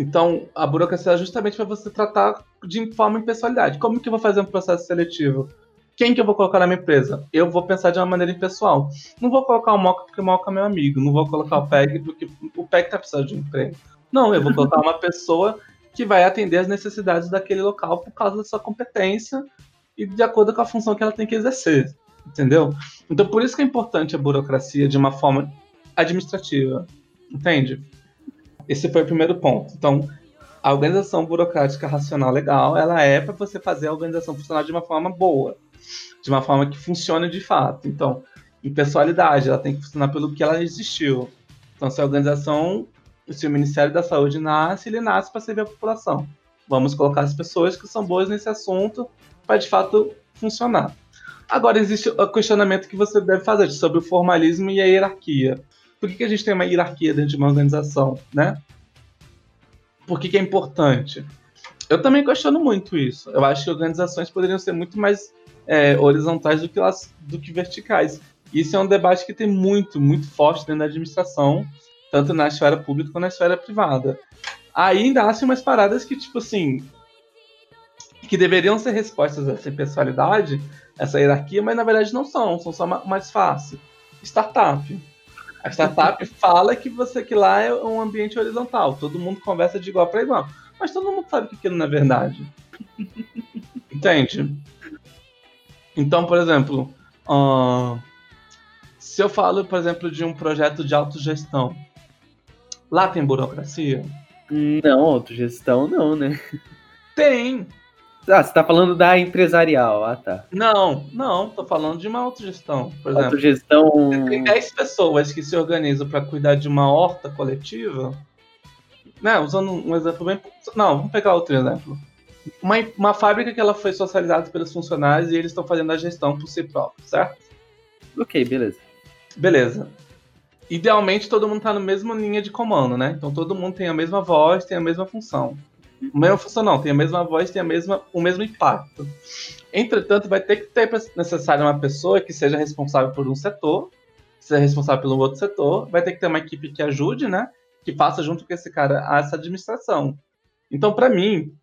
Speaker 3: Então, a burocracia é justamente para você tratar de forma impessoalidade. Como que eu vou fazer um processo seletivo? Quem que eu vou colocar na minha empresa? Eu vou pensar de uma maneira impessoal. Não vou colocar o Moca porque o Moca é meu amigo. Não vou colocar o PEG porque o PEG está precisando de um emprego. Não, eu vou colocar uma pessoa que vai atender as necessidades daquele local por causa da sua competência e de acordo com a função que ela tem que exercer. Entendeu? Então, por isso que é importante a burocracia de uma forma administrativa. Entende? Esse foi o primeiro ponto. Então, a organização burocrática racional legal, ela é para você fazer a organização funcionar de uma forma boa, de uma forma que funcione de fato. Então, impessoalidade, ela tem que funcionar pelo que ela existiu. Então, se a organização, se o Ministério da Saúde nasce, ele nasce para servir a população. Vamos colocar as pessoas que são boas nesse assunto para de fato funcionar. Agora, existe o questionamento que você deve fazer sobre o formalismo e a hierarquia. Por que, que a gente tem uma hierarquia dentro de uma organização, né? Por que, que é importante? Eu também questiono muito isso. Eu acho que organizações poderiam ser muito mais é, horizontais do que, elas, do que verticais. Isso é um debate que tem muito, muito forte dentro da administração, tanto na esfera pública quanto na esfera privada. Aí ainda há umas paradas que, tipo assim, que deveriam ser respostas a essa pessoalidade, essa hierarquia, mas na verdade não são, são só mais fácil. Startup. A startup fala que você que lá é um ambiente horizontal, todo mundo conversa de igual para igual, mas todo mundo sabe que aquilo não é verdade. Entende? Então, por exemplo, uh, se eu falo, por exemplo, de um projeto de autogestão, lá tem burocracia?
Speaker 4: Não, autogestão não, né?
Speaker 3: Tem,
Speaker 4: ah, você tá falando da empresarial, ah tá.
Speaker 3: Não, não, tô falando de uma autogestão, por exemplo.
Speaker 4: Autogestão.
Speaker 3: Tem 10 pessoas que se organizam para cuidar de uma horta coletiva, né? Usando um exemplo bem. Não, vamos pegar outro exemplo. Uma, uma fábrica que ela foi socializada pelos funcionários e eles estão fazendo a gestão por si próprios, certo?
Speaker 4: Ok, beleza.
Speaker 3: Beleza. Idealmente todo mundo tá na mesma linha de comando, né? Então todo mundo tem a mesma voz, tem a mesma função. Mesma função tem a mesma voz, tem a mesma, o mesmo impacto. Entretanto, vai ter que ter necessário uma pessoa que seja responsável por um setor, seja responsável pelo outro setor, vai ter que ter uma equipe que ajude, né? Que faça junto com esse cara essa administração. Então, para mim,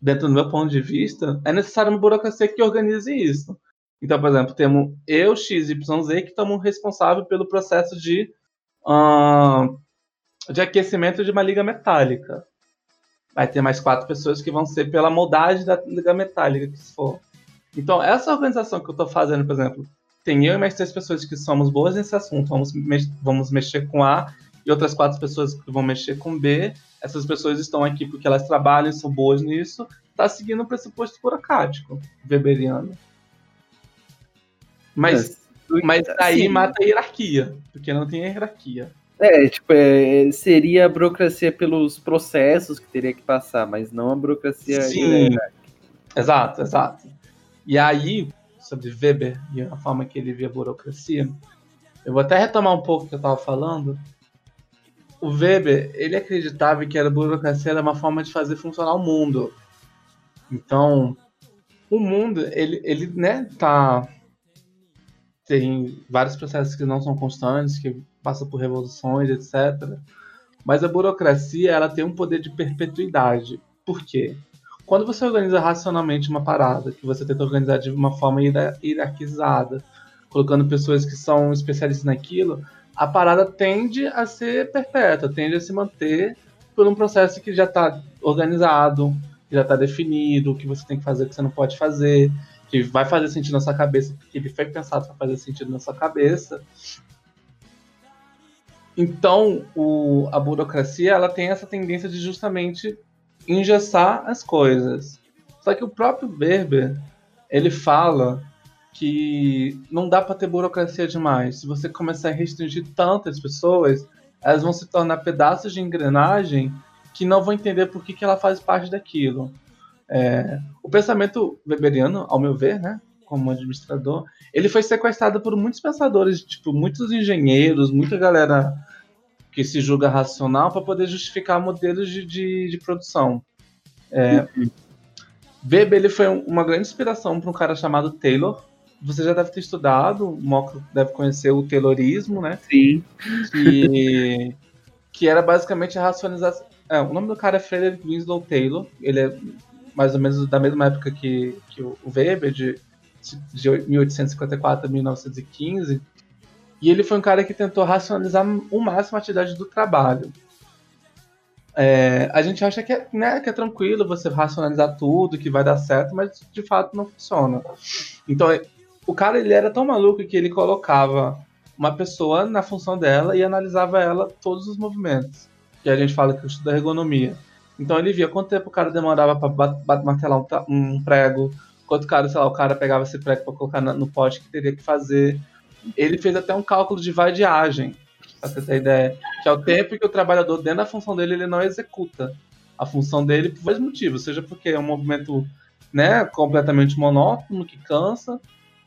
Speaker 3: dentro do meu ponto de vista, é necessário uma burocracia que organize isso. Então, por exemplo, temos eu, X, Y, Z, que estamos responsável pelo processo de, uh, de aquecimento de uma liga metálica vai ter mais quatro pessoas que vão ser pela moldagem da liga metálica que for. Então, essa organização que eu estou fazendo, por exemplo, tem eu e mais três pessoas que somos boas nesse assunto, vamos, me vamos mexer com A, e outras quatro pessoas que vão mexer com B, essas pessoas estão aqui porque elas trabalham, são boas nisso, está seguindo um pressuposto burocrático, weberiano. Mas, mas aí Sim. mata a hierarquia, porque não tem hierarquia.
Speaker 4: É, tipo, é, seria a burocracia pelos processos que teria que passar, mas não a burocracia.
Speaker 3: Sim. Exato, exato. E aí, sobre Weber e a forma que ele via a burocracia, eu vou até retomar um pouco o que eu estava falando. O Weber, ele acreditava que a burocracia era uma forma de fazer funcionar o mundo. Então, o mundo, ele, ele né, tá tem vários processos que não são constantes, que passam por revoluções, etc. Mas a burocracia, ela tem um poder de perpetuidade. Por quê? Quando você organiza racionalmente uma parada, que você tenta organizar de uma forma hierarquizada, colocando pessoas que são especialistas naquilo, a parada tende a ser perpétua, tende a se manter por um processo que já está organizado, que já está definido, o que você tem que fazer, o que você não pode fazer, que vai fazer sentido na sua cabeça, porque ele foi pensado para fazer sentido na sua cabeça. Então, o, a burocracia ela tem essa tendência de justamente engessar as coisas. Só que o próprio Berber ele fala que não dá para ter burocracia demais. Se você começar a restringir tantas pessoas, elas vão se tornar pedaços de engrenagem que não vão entender por que, que ela faz parte daquilo. É, o pensamento weberiano, ao meu ver, né, como administrador, ele foi sequestrado por muitos pensadores, tipo, muitos engenheiros, muita galera que se julga racional para poder justificar modelos de, de, de produção. É, uhum. Weber ele foi uma grande inspiração para um cara chamado Taylor. Você já deve ter estudado, o Moco deve conhecer o Taylorismo, né?
Speaker 4: Sim.
Speaker 3: Que, que era basicamente a racionalização. É, o nome do cara é Frederick Winslow Taylor. Ele é mais ou menos da mesma época que, que o Weber, de, de 1854 a 1915. E ele foi um cara que tentou racionalizar o máximo a atividade do trabalho. É, a gente acha que é, né, que é tranquilo você racionalizar tudo, que vai dar certo, mas de fato não funciona. Então, o cara ele era tão maluco que ele colocava uma pessoa na função dela e analisava ela todos os movimentos. Que a gente fala que estuda ergonomia. Então ele via quanto tempo o cara demorava para martelar um, um, prego, quanto cara, sei lá, o cara pegava esse prego para colocar no pote que teria que fazer. Ele fez até um cálculo de vadiagem, pra você ter ideia, que é o tempo que o trabalhador, dentro da função dele, ele não executa a função dele por vários motivos, seja porque é um movimento né, completamente monótono, que cansa,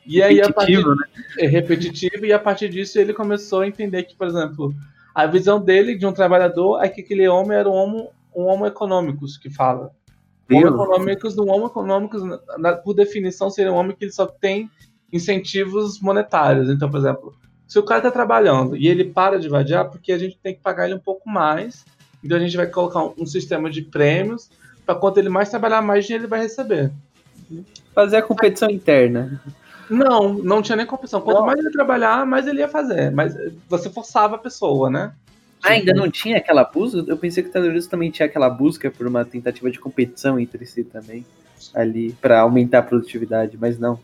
Speaker 3: e aí a partir, né? é repetitivo, e a partir disso ele começou a entender que, por exemplo, a visão dele de um trabalhador é que aquele homem era um homem um homo econômicos que fala. Homo econômicos, um homo econômicos, por definição, seria um homem que ele só tem incentivos monetários. Então, por exemplo, se o cara está trabalhando e ele para de vadiar, porque a gente tem que pagar ele um pouco mais, então a gente vai colocar um, um sistema de prêmios para quanto ele mais trabalhar, mais dinheiro ele vai receber.
Speaker 4: Fazer a competição interna.
Speaker 3: Não, não tinha nem competição. Quanto não. mais ele trabalhar, mais ele ia fazer. Mas você forçava a pessoa, né?
Speaker 4: Ah, ainda não tinha aquela busca? Eu pensei que o terrorismo também tinha aquela busca por uma tentativa de competição entre si também, ali, para aumentar a produtividade, mas não.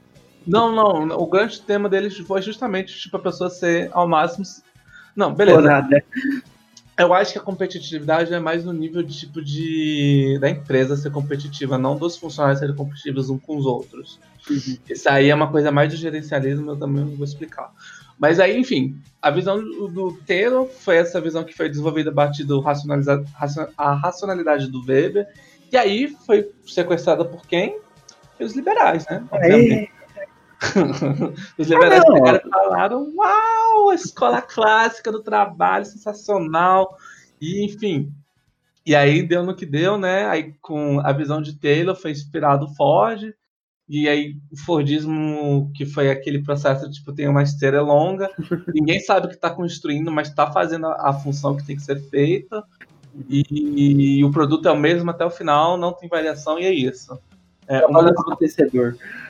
Speaker 3: Não, não. O grande tema deles foi justamente tipo, a pessoa ser ao máximo. Não, beleza. Nada. Eu acho que a competitividade é mais no nível de tipo de da empresa ser competitiva, não dos funcionários serem competitivos uns com os outros. Uhum. Isso aí é uma coisa mais do gerencialismo, eu também não vou explicar. Mas aí, enfim, a visão do, do Taylor foi essa visão que foi desenvolvida a partir do racionalizar, a racionalidade do Weber, e aí foi sequestrada por quem? Pelos liberais, né? Obviamente. Os liberais ah, pegaram e falaram: Uau, a escola clássica do trabalho, sensacional. E, enfim. E aí deu no que deu, né? Aí com a visão de Taylor foi inspirado Ford, e aí o Fordismo, que foi aquele processo, tipo, tem uma esteira longa, ninguém sabe o que está construindo, mas está fazendo a, a, função que tem que ser feita, e, e, o produto é o mesmo até o final, não tem variação, e é isso.
Speaker 4: É, uma, das,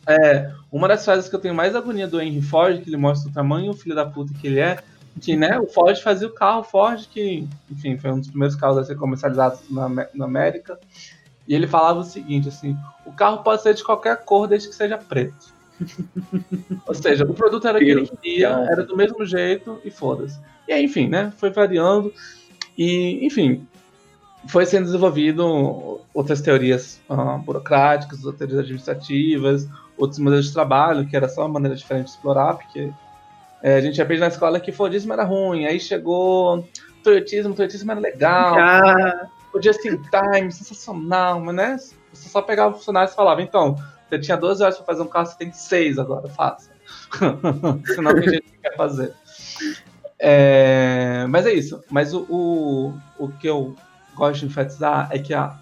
Speaker 3: é, uma das frases que eu tenho mais agonia do Henry Ford, que ele mostra o tamanho o filho da puta que ele é, que né, o Ford fazia o carro Ford, que, enfim, foi um dos primeiros carros a ser comercializados na, na América, e ele falava o seguinte, assim, o carro pode ser de qualquer cor desde que seja preto. Ou seja, o produto era que ele queria, era do mesmo jeito e foda-se. E aí, enfim, né? Foi variando. E, enfim, foi sendo desenvolvido outras teorias uh, burocráticas, outras teorias administrativas, outros modelos de trabalho, que era só uma maneira diferente de explorar, porque é, a gente aprende na escola que Fordismo era ruim, aí chegou Toyotismo, Toyotismo era legal, ah. o Just in Time, sensacional, mas né? Você só pegava o funcionário e falava, então, você tinha 12 horas para fazer um carro, você tem 6 agora, faça. Senão tem gente que quer fazer. É, mas é isso. Mas o, o, o que eu gosto de enfatizar é que a,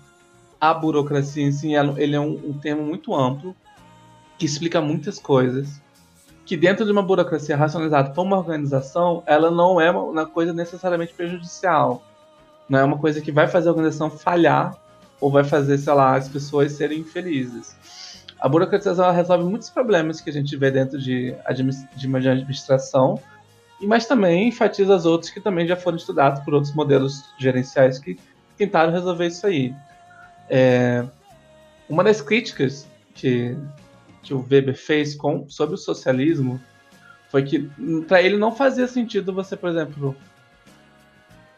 Speaker 3: a burocracia em si, ele é um, um termo muito amplo, que explica muitas coisas, que dentro de uma burocracia racionalizada por uma organização, ela não é uma coisa necessariamente prejudicial. Não é uma coisa que vai fazer a organização falhar ou vai fazer, sei lá, as pessoas serem infelizes. A burocratização resolve muitos problemas que a gente vê dentro de, de uma administração, mas também enfatiza os outros que também já foram estudados por outros modelos gerenciais que tentaram resolver isso aí. É, uma das críticas que, que o Weber fez com, sobre o socialismo foi que para ele não fazia sentido você, por exemplo,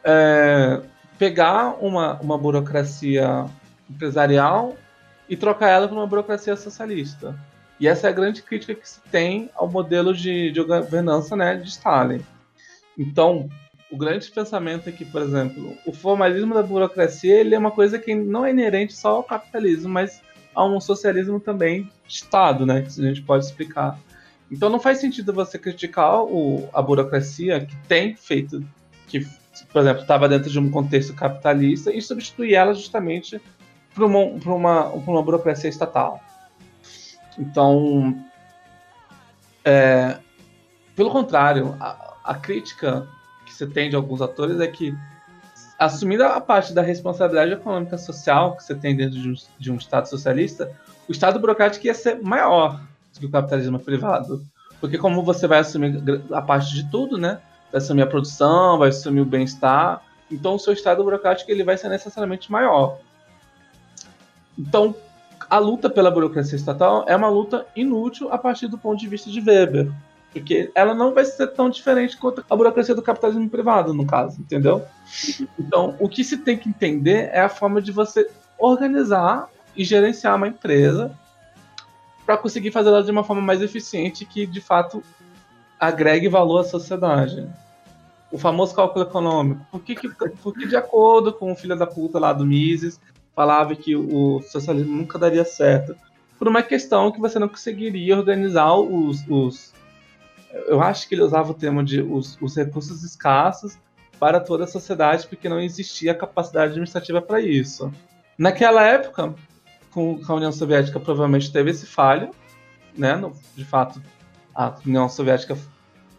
Speaker 3: é, pegar uma, uma burocracia empresarial e trocar ela por uma burocracia socialista. E essa é a grande crítica que se tem ao modelo de, de governança né, de Stalin. Então, o grande pensamento é que, por exemplo, o formalismo da burocracia ele é uma coisa que não é inerente só ao capitalismo, mas a um socialismo também Estado, né? Que a gente pode explicar. Então não faz sentido você criticar o, a burocracia que tem feito, que, por exemplo, estava dentro de um contexto capitalista e substituir ela justamente por uma, por uma, por uma burocracia estatal. Então, é, pelo contrário, a, a crítica você tem de alguns atores é que, assumindo a parte da responsabilidade econômica social que você tem dentro de um, de um Estado socialista, o Estado burocrático ia ser maior do que o capitalismo privado. Porque como você vai assumir a parte de tudo, né? Vai assumir a produção, vai assumir o bem-estar, então o seu Estado burocrático ele vai ser necessariamente maior. Então, a luta pela burocracia estatal é uma luta inútil a partir do ponto de vista de Weber. Porque ela não vai ser tão diferente quanto a burocracia do capitalismo privado, no caso, entendeu? Então, o que se tem que entender é a forma de você organizar e gerenciar uma empresa para conseguir fazer ela de uma forma mais eficiente que, de fato, agregue valor à sociedade. O famoso cálculo econômico. Por que, que, por que de acordo com o filho da puta lá do Mises, falava que o socialismo nunca daria certo? Por uma questão que você não conseguiria organizar os, os eu acho que ele usava o termo de os, os recursos escassos para toda a sociedade, porque não existia capacidade administrativa para isso. Naquela época, com a União Soviética provavelmente teve esse falho, né? No, de fato, a União Soviética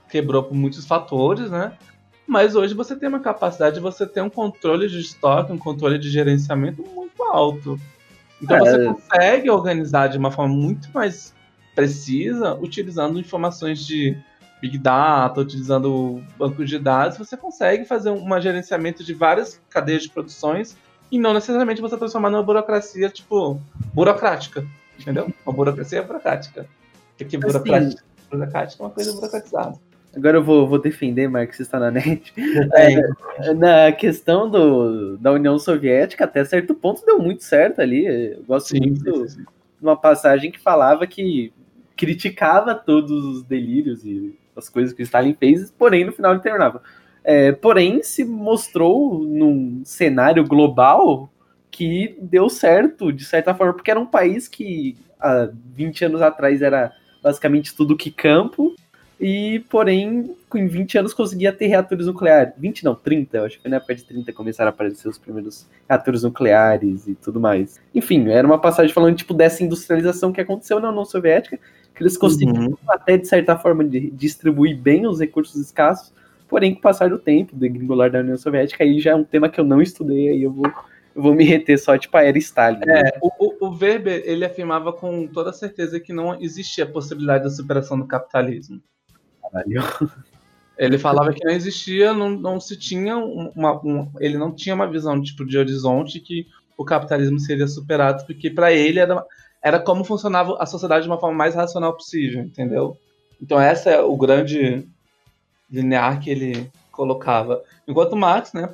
Speaker 3: quebrou por muitos fatores, né? Mas hoje você tem uma capacidade de você ter um controle de estoque, um controle de gerenciamento muito alto. Então é. você consegue organizar de uma forma muito mais precisa, utilizando informações de Big Data, utilizando bancos de dados, você consegue fazer um gerenciamento de várias cadeias de produções e não necessariamente você transformar numa burocracia, tipo, burocrática. Entendeu? Uma burocracia burocrática. Porque burocrática, assim, burocrática é uma coisa burocratizada.
Speaker 4: Agora eu vou, vou defender marxista na net. É, na questão do, da União Soviética, até certo ponto deu muito certo ali. Eu gosto sim, muito sim, sim. de uma passagem que falava que criticava todos os delírios e as coisas que Stalin fez, porém no final ele terminava. É, porém, se mostrou num cenário global que deu certo, de certa forma, porque era um país que há 20 anos atrás era basicamente tudo que campo, e porém, com 20 anos conseguia ter reatores nucleares. 20 não, 30, eu acho que na época de 30 começaram a aparecer os primeiros reatores nucleares e tudo mais. Enfim, era uma passagem falando tipo dessa industrialização que aconteceu na União Soviética, que eles conseguiram uhum. até, de certa forma, de distribuir bem os recursos escassos, porém, com o passar do tempo, do gringolar da União Soviética, aí já é um tema que eu não estudei, aí eu vou, eu vou me reter só, tipo, a era Stalin.
Speaker 3: Né? É, o, o Weber, ele afirmava com toda certeza que não existia a possibilidade da superação do capitalismo. Caralho. Ele falava que não existia, não, não se tinha uma, um, ele não tinha uma visão tipo de horizonte que o capitalismo seria superado, porque para ele era era como funcionava a sociedade de uma forma mais racional possível, entendeu? Então essa é o grande linear que ele colocava. Enquanto Marx, né,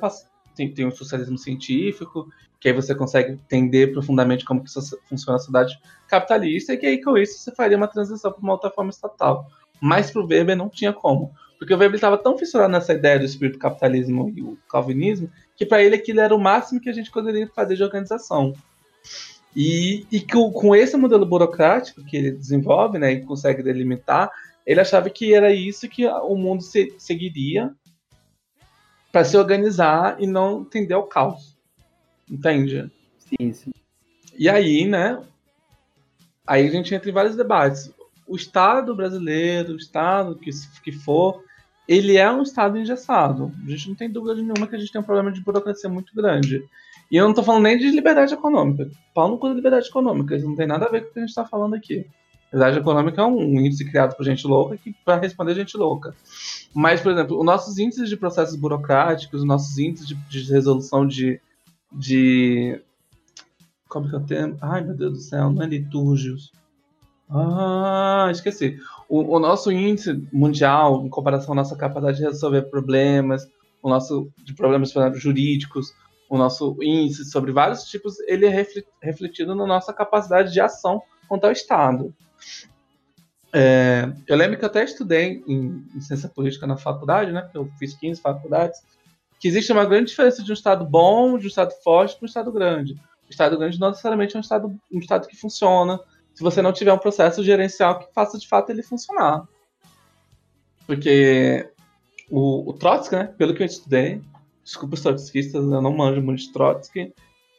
Speaker 3: tem, tem o socialismo científico, que aí você consegue entender profundamente como que funciona a sociedade capitalista, e que aí com isso você faria uma transição para uma outra forma estatal. Mas para o Weber não tinha como. Porque o Weber estava tão fissurado nessa ideia do espírito capitalismo e o calvinismo, que para ele aquilo era o máximo que a gente poderia fazer de organização. E, e com, com esse modelo burocrático que ele desenvolve, né, e consegue delimitar, ele achava que era isso que o mundo se, seguiria para se organizar e não tender ao caos. Entende?
Speaker 4: Sim, sim.
Speaker 3: E aí, né? Aí a gente entra em vários debates. O Estado brasileiro, o Estado que, que for, ele é um Estado engessado. A gente não tem dúvida nenhuma que a gente tem um problema de burocracia muito grande. E eu não estou falando nem de liberdade econômica. Pau no cu de liberdade econômica. Isso não tem nada a ver com o que a gente está falando aqui. Liberdade econômica é um índice criado por gente louca que para responder gente louca. Mas, por exemplo, os nossos índices de processos burocráticos, os nossos índices de, de resolução de, de. Como que eu tenho? Ai, meu Deus do céu, não é litúrgios. Ah, esqueci. O, o, nosso índice mundial, em comparação à nossa capacidade de resolver problemas, o nosso de problemas, por exemplo, jurídicos, o nosso índice sobre vários tipos, ele é refletido na nossa capacidade de ação contra o Estado. É, eu lembro que eu até estudei em, em, ciência política na faculdade, né? Eu fiz 15 faculdades, que existe uma grande diferença de um Estado bom, de um Estado forte para um Estado grande. O Estado grande não necessariamente é um Estado, um estado que funciona se você não tiver um processo gerencial que faça de fato ele funcionar. Porque o, o Trotsky, né, pelo que eu estudei, desculpa os trotskistas, eu não manjo muito de Trotsky,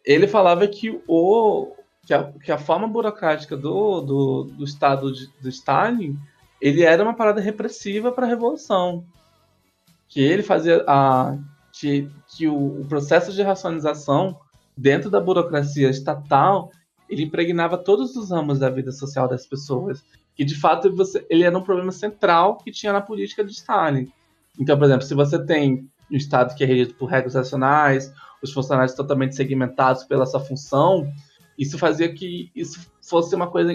Speaker 3: ele falava que o, que a, que a forma burocrática do, do, do Estado de, do Stalin ele era uma parada repressiva para a revolução. Que ele fazia a. que, que o, o, processo de racionalização dentro da burocracia estatal ele impregnava todos os ramos da vida social das pessoas. Que de fato você, ele era um problema central que tinha na política de Stalin. Então, por exemplo, se você tem um Estado que é regido por regras racionais, os funcionários totalmente segmentados pela sua função, isso fazia que isso fosse uma coisa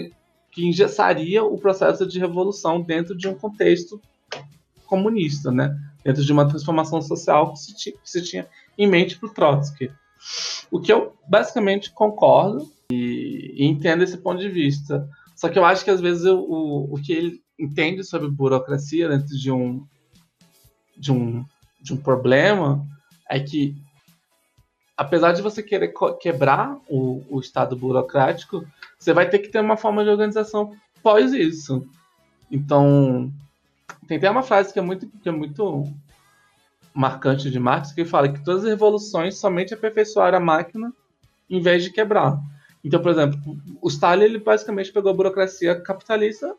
Speaker 3: que engessaria o processo de revolução dentro de um contexto comunista, né? Dentro de uma transformação social que se tinha, que se tinha em mente para o Trotsky. O que eu basicamente concordo e, e, entendo esse ponto de vista. Só que eu acho que às vezes eu, o, o que ele entende sobre burocracia dentro de um, de um, de um problema é que apesar de você querer quebrar o, o Estado burocrático, você vai ter que ter uma forma de organização pós isso. Então, tem até uma frase que é muito, que é muito marcante de Marx, que fala que todas as revoluções somente aperfeiçoaram a máquina em vez de quebrar. Então, por exemplo, o Stalin ele basicamente pegou a burocracia capitalista,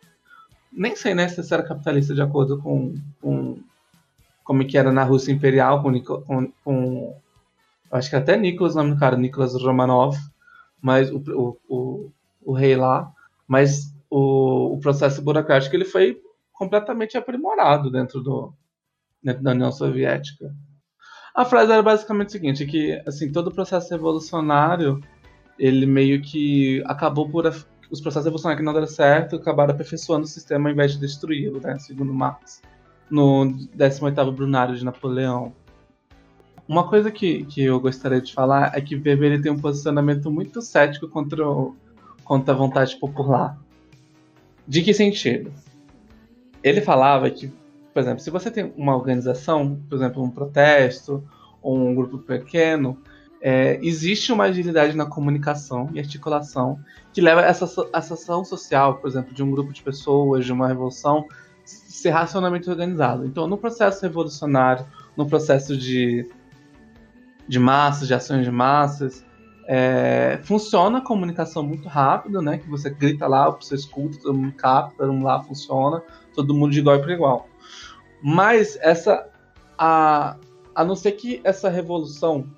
Speaker 3: nem sei né, se era capitalista de acordo com, com como que era na Rússia Imperial, com, com, com acho que até Nicolas, nome do cara, Nicolas Romanov, mas o, o, o, o rei lá, mas o, o, processo burocrático ele foi completamente aprimorado dentro, do, dentro da União Soviética. A frase era basicamente o seguinte, que assim, todo o processo revolucionário, ele meio que acabou por os processos revolucionários que não deram certo, acabaram aperfeiçoando o sistema ao invés de destruí-lo, né, segundo Marx, no 18º Brunário de Napoleão. Uma coisa que, que eu gostaria de falar é que Weber tem um posicionamento muito cético contra, o, contra a vontade popular. De que sentido? Ele falava que, por exemplo, se você tem uma organização, por exemplo, um protesto ou um grupo pequeno, é, existe uma agilidade na comunicação e articulação que leva essa, essa ação social, por exemplo, de um grupo de pessoas, de uma revolução, ser racionalmente organizado. Então, no processo revolucionário, no processo de de massas, de ações de massas. É, funciona a comunicação muito rápida, né? Que você grita lá, você escuta, todo mundo capta, todo mundo lá funciona, todo mundo de igual para igual. Mas essa, a, a não ser que essa revolução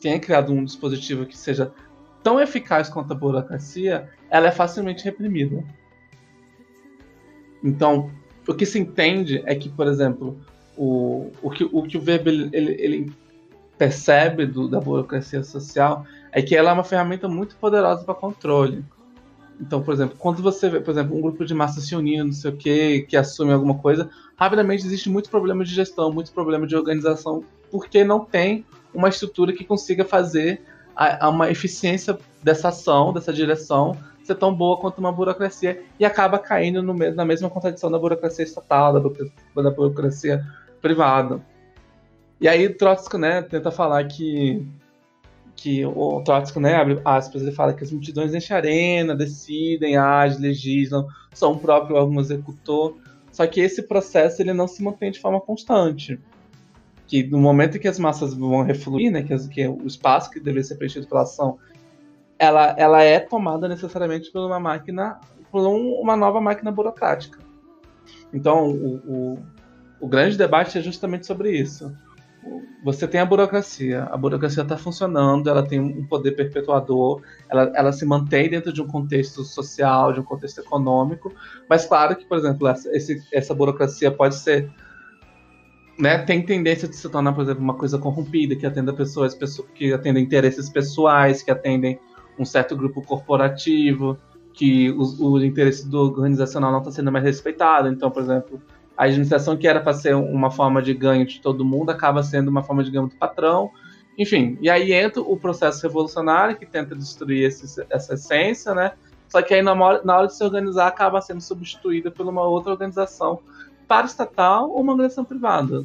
Speaker 3: tenha criado um dispositivo que seja tão eficaz quanto a burocracia, ela é facilmente reprimida. Então, o que se entende é que, por exemplo, o, o, que, o que o Weber ele, ele percebe do, da burocracia social é que ela é uma ferramenta muito poderosa para controle. Então, por exemplo, quando você vê, por exemplo, um grupo de massa se unindo, não sei o que, que assume alguma coisa, rapidamente existe muito problema de gestão, muito problema de organização, porque não tem uma estrutura que consiga fazer a, a uma eficiência dessa ação, dessa direção, ser tão boa quanto uma burocracia e acaba caindo no, na mesma contradição da burocracia estatal, da, da burocracia privada. E aí Trotsky, né, tenta falar que que o Trotsky, né, abre aspas, ele fala que as multidões enchem a arena, decidem, agem, legislam, são o próprio órgão executor, só que esse processo ele não se mantém de forma constante. Que no momento que as massas vão refluir, né, que, as, que o espaço que deveria ser preenchido pela ação ela, ela é tomada necessariamente por uma máquina, por um, uma nova máquina burocrática. Então, o, o, o, grande debate é justamente sobre isso. Você tem a burocracia, a burocracia está funcionando, ela tem um poder perpetuador, ela, ela se mantém dentro de um contexto social, de um contexto econômico, mas claro que, por exemplo, essa, esse, essa burocracia pode ser né, tem tendência de se tornar, por exemplo, uma coisa corrompida, que atenda pessoas, pessoas que atendem interesses pessoais, que atendem um certo grupo corporativo, que o, o interesse do organizacional não está sendo mais respeitado. Então, por exemplo, a administração que era para ser uma forma de ganho de todo mundo acaba sendo uma forma de ganho do patrão. Enfim, e aí entra o processo revolucionário que tenta destruir esse, essa essência, né? Só que aí na hora, na hora de se organizar acaba sendo substituída por uma outra organização para estatal ou uma organização privada.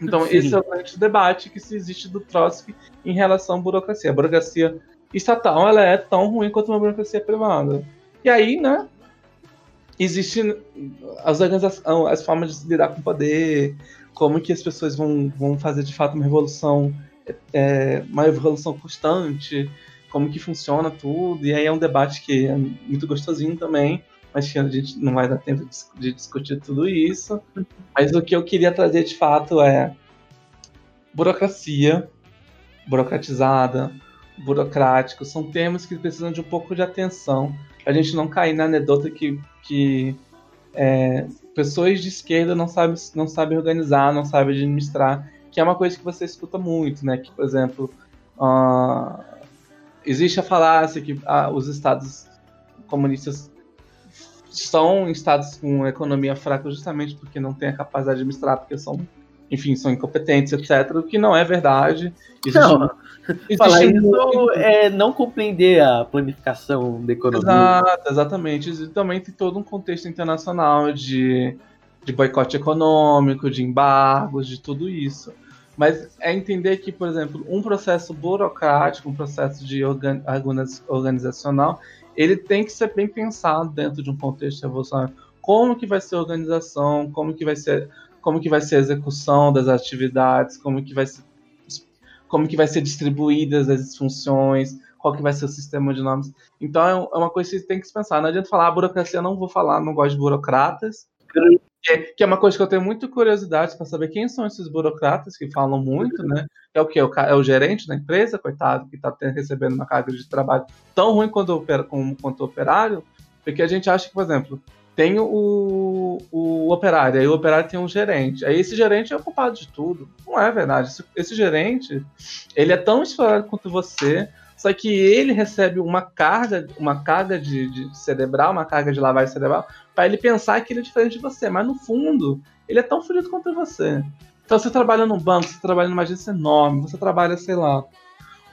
Speaker 3: Então, Sim. esse é o grande debate que se existe do Trotsky em relação à burocracia. A burocracia estatal ela é tão ruim quanto uma burocracia privada. E aí, né, existem as organizações, as formas de lidar com o poder, como que as pessoas vão, vão fazer de fato uma revolução, é, uma revolução constante, como que funciona tudo, e aí é um debate que é muito gostosinho também, mas que a gente não vai dar tempo de discutir tudo isso. Mas o que eu queria trazer de fato é burocracia, burocratizada, burocrático, são termos que precisam de um pouco de atenção. A gente não cair na anedota que, que é, pessoas de esquerda não sabem não sabe organizar, não sabem administrar, que é uma coisa que você escuta muito, né? Que, por exemplo, uh, existe a falácia que uh, os estados comunistas são estados com economia fraca justamente porque não têm a capacidade de administrar, porque são enfim, são incompetentes, etc. O que não é verdade.
Speaker 4: Existe, não, falar isso é não compreender a planificação da economia.
Speaker 3: Exato, exatamente. E também tem todo um contexto internacional de, de boicote econômico, de embargos, de tudo isso. Mas é entender que, por exemplo, um processo burocrático, um processo de organizacional, ele tem que ser bem pensado dentro de um contexto revolucionário. Como que vai ser a organização, como que vai ser como que vai ser a execução das atividades, como que vai ser, como que vai ser distribuídas as funções, qual que vai ser o sistema de nomes. Então é, é uma coisa que você tem que se pensar. Não adianta falar ah, burocracia, não vou falar, não gosto de burocratas. Que é, que é uma coisa que eu tenho muita curiosidade para saber quem são esses burocratas que falam muito, né? É o que? É o gerente da empresa, coitado, que está recebendo uma carga de trabalho tão ruim quanto, quanto o operário, porque a gente acha que, por exemplo, tem o, o operário, aí o operário tem um gerente. Aí esse gerente é o culpado de tudo. Não é verdade. Esse, esse gerente, ele é tão explorado quanto você, só que ele recebe uma carga, uma carga de, de cerebral, uma carga de lavagem cerebral, para ele pensar que ele é diferente de você. Mas no fundo, ele é tão fodido quanto você. Então você trabalha num banco, você trabalha numa agência enorme, você trabalha, sei lá,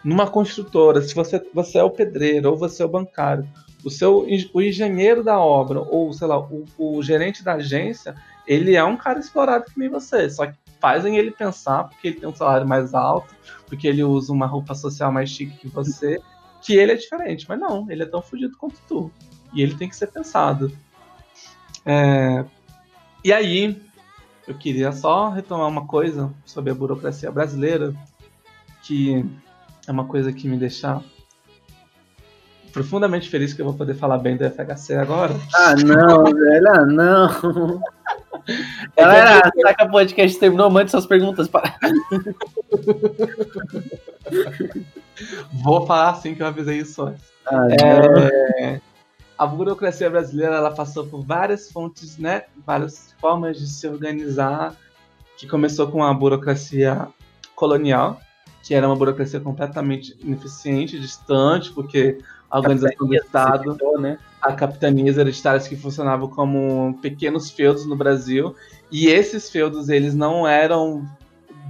Speaker 3: numa construtora, se você, você é o pedreiro ou você é o bancário o seu o engenheiro da obra ou sei lá o, o, gerente da agência ele é um cara explorado que nem você. Só que fazem ele pensar porque ele tem um salário mais alto porque ele usa uma roupa social mais chique que você que ele é diferente. Mas não ele é tão fodido quanto tu. E ele tem que ser pensado. É... e aí eu queria só retomar uma coisa sobre a burocracia brasileira que é uma coisa que me deixa profundamente feliz que eu vou poder falar bem do FHC agora.
Speaker 4: Ah, não, velho, ah, não. Galera, saca o podcast terminou, mande suas perguntas para.
Speaker 3: Vou falar assim que eu avisei isso antes. Ah, é, a burocracia brasileira ela passou por várias fontes, né? Várias formas de se organizar, que começou com a burocracia colonial, que era uma burocracia completamente ineficiente, distante, porque a organização do Estado, citou, né? a capitanias hereditárias que funcionavam como pequenos feudos no Brasil, e esses feudos eles não eram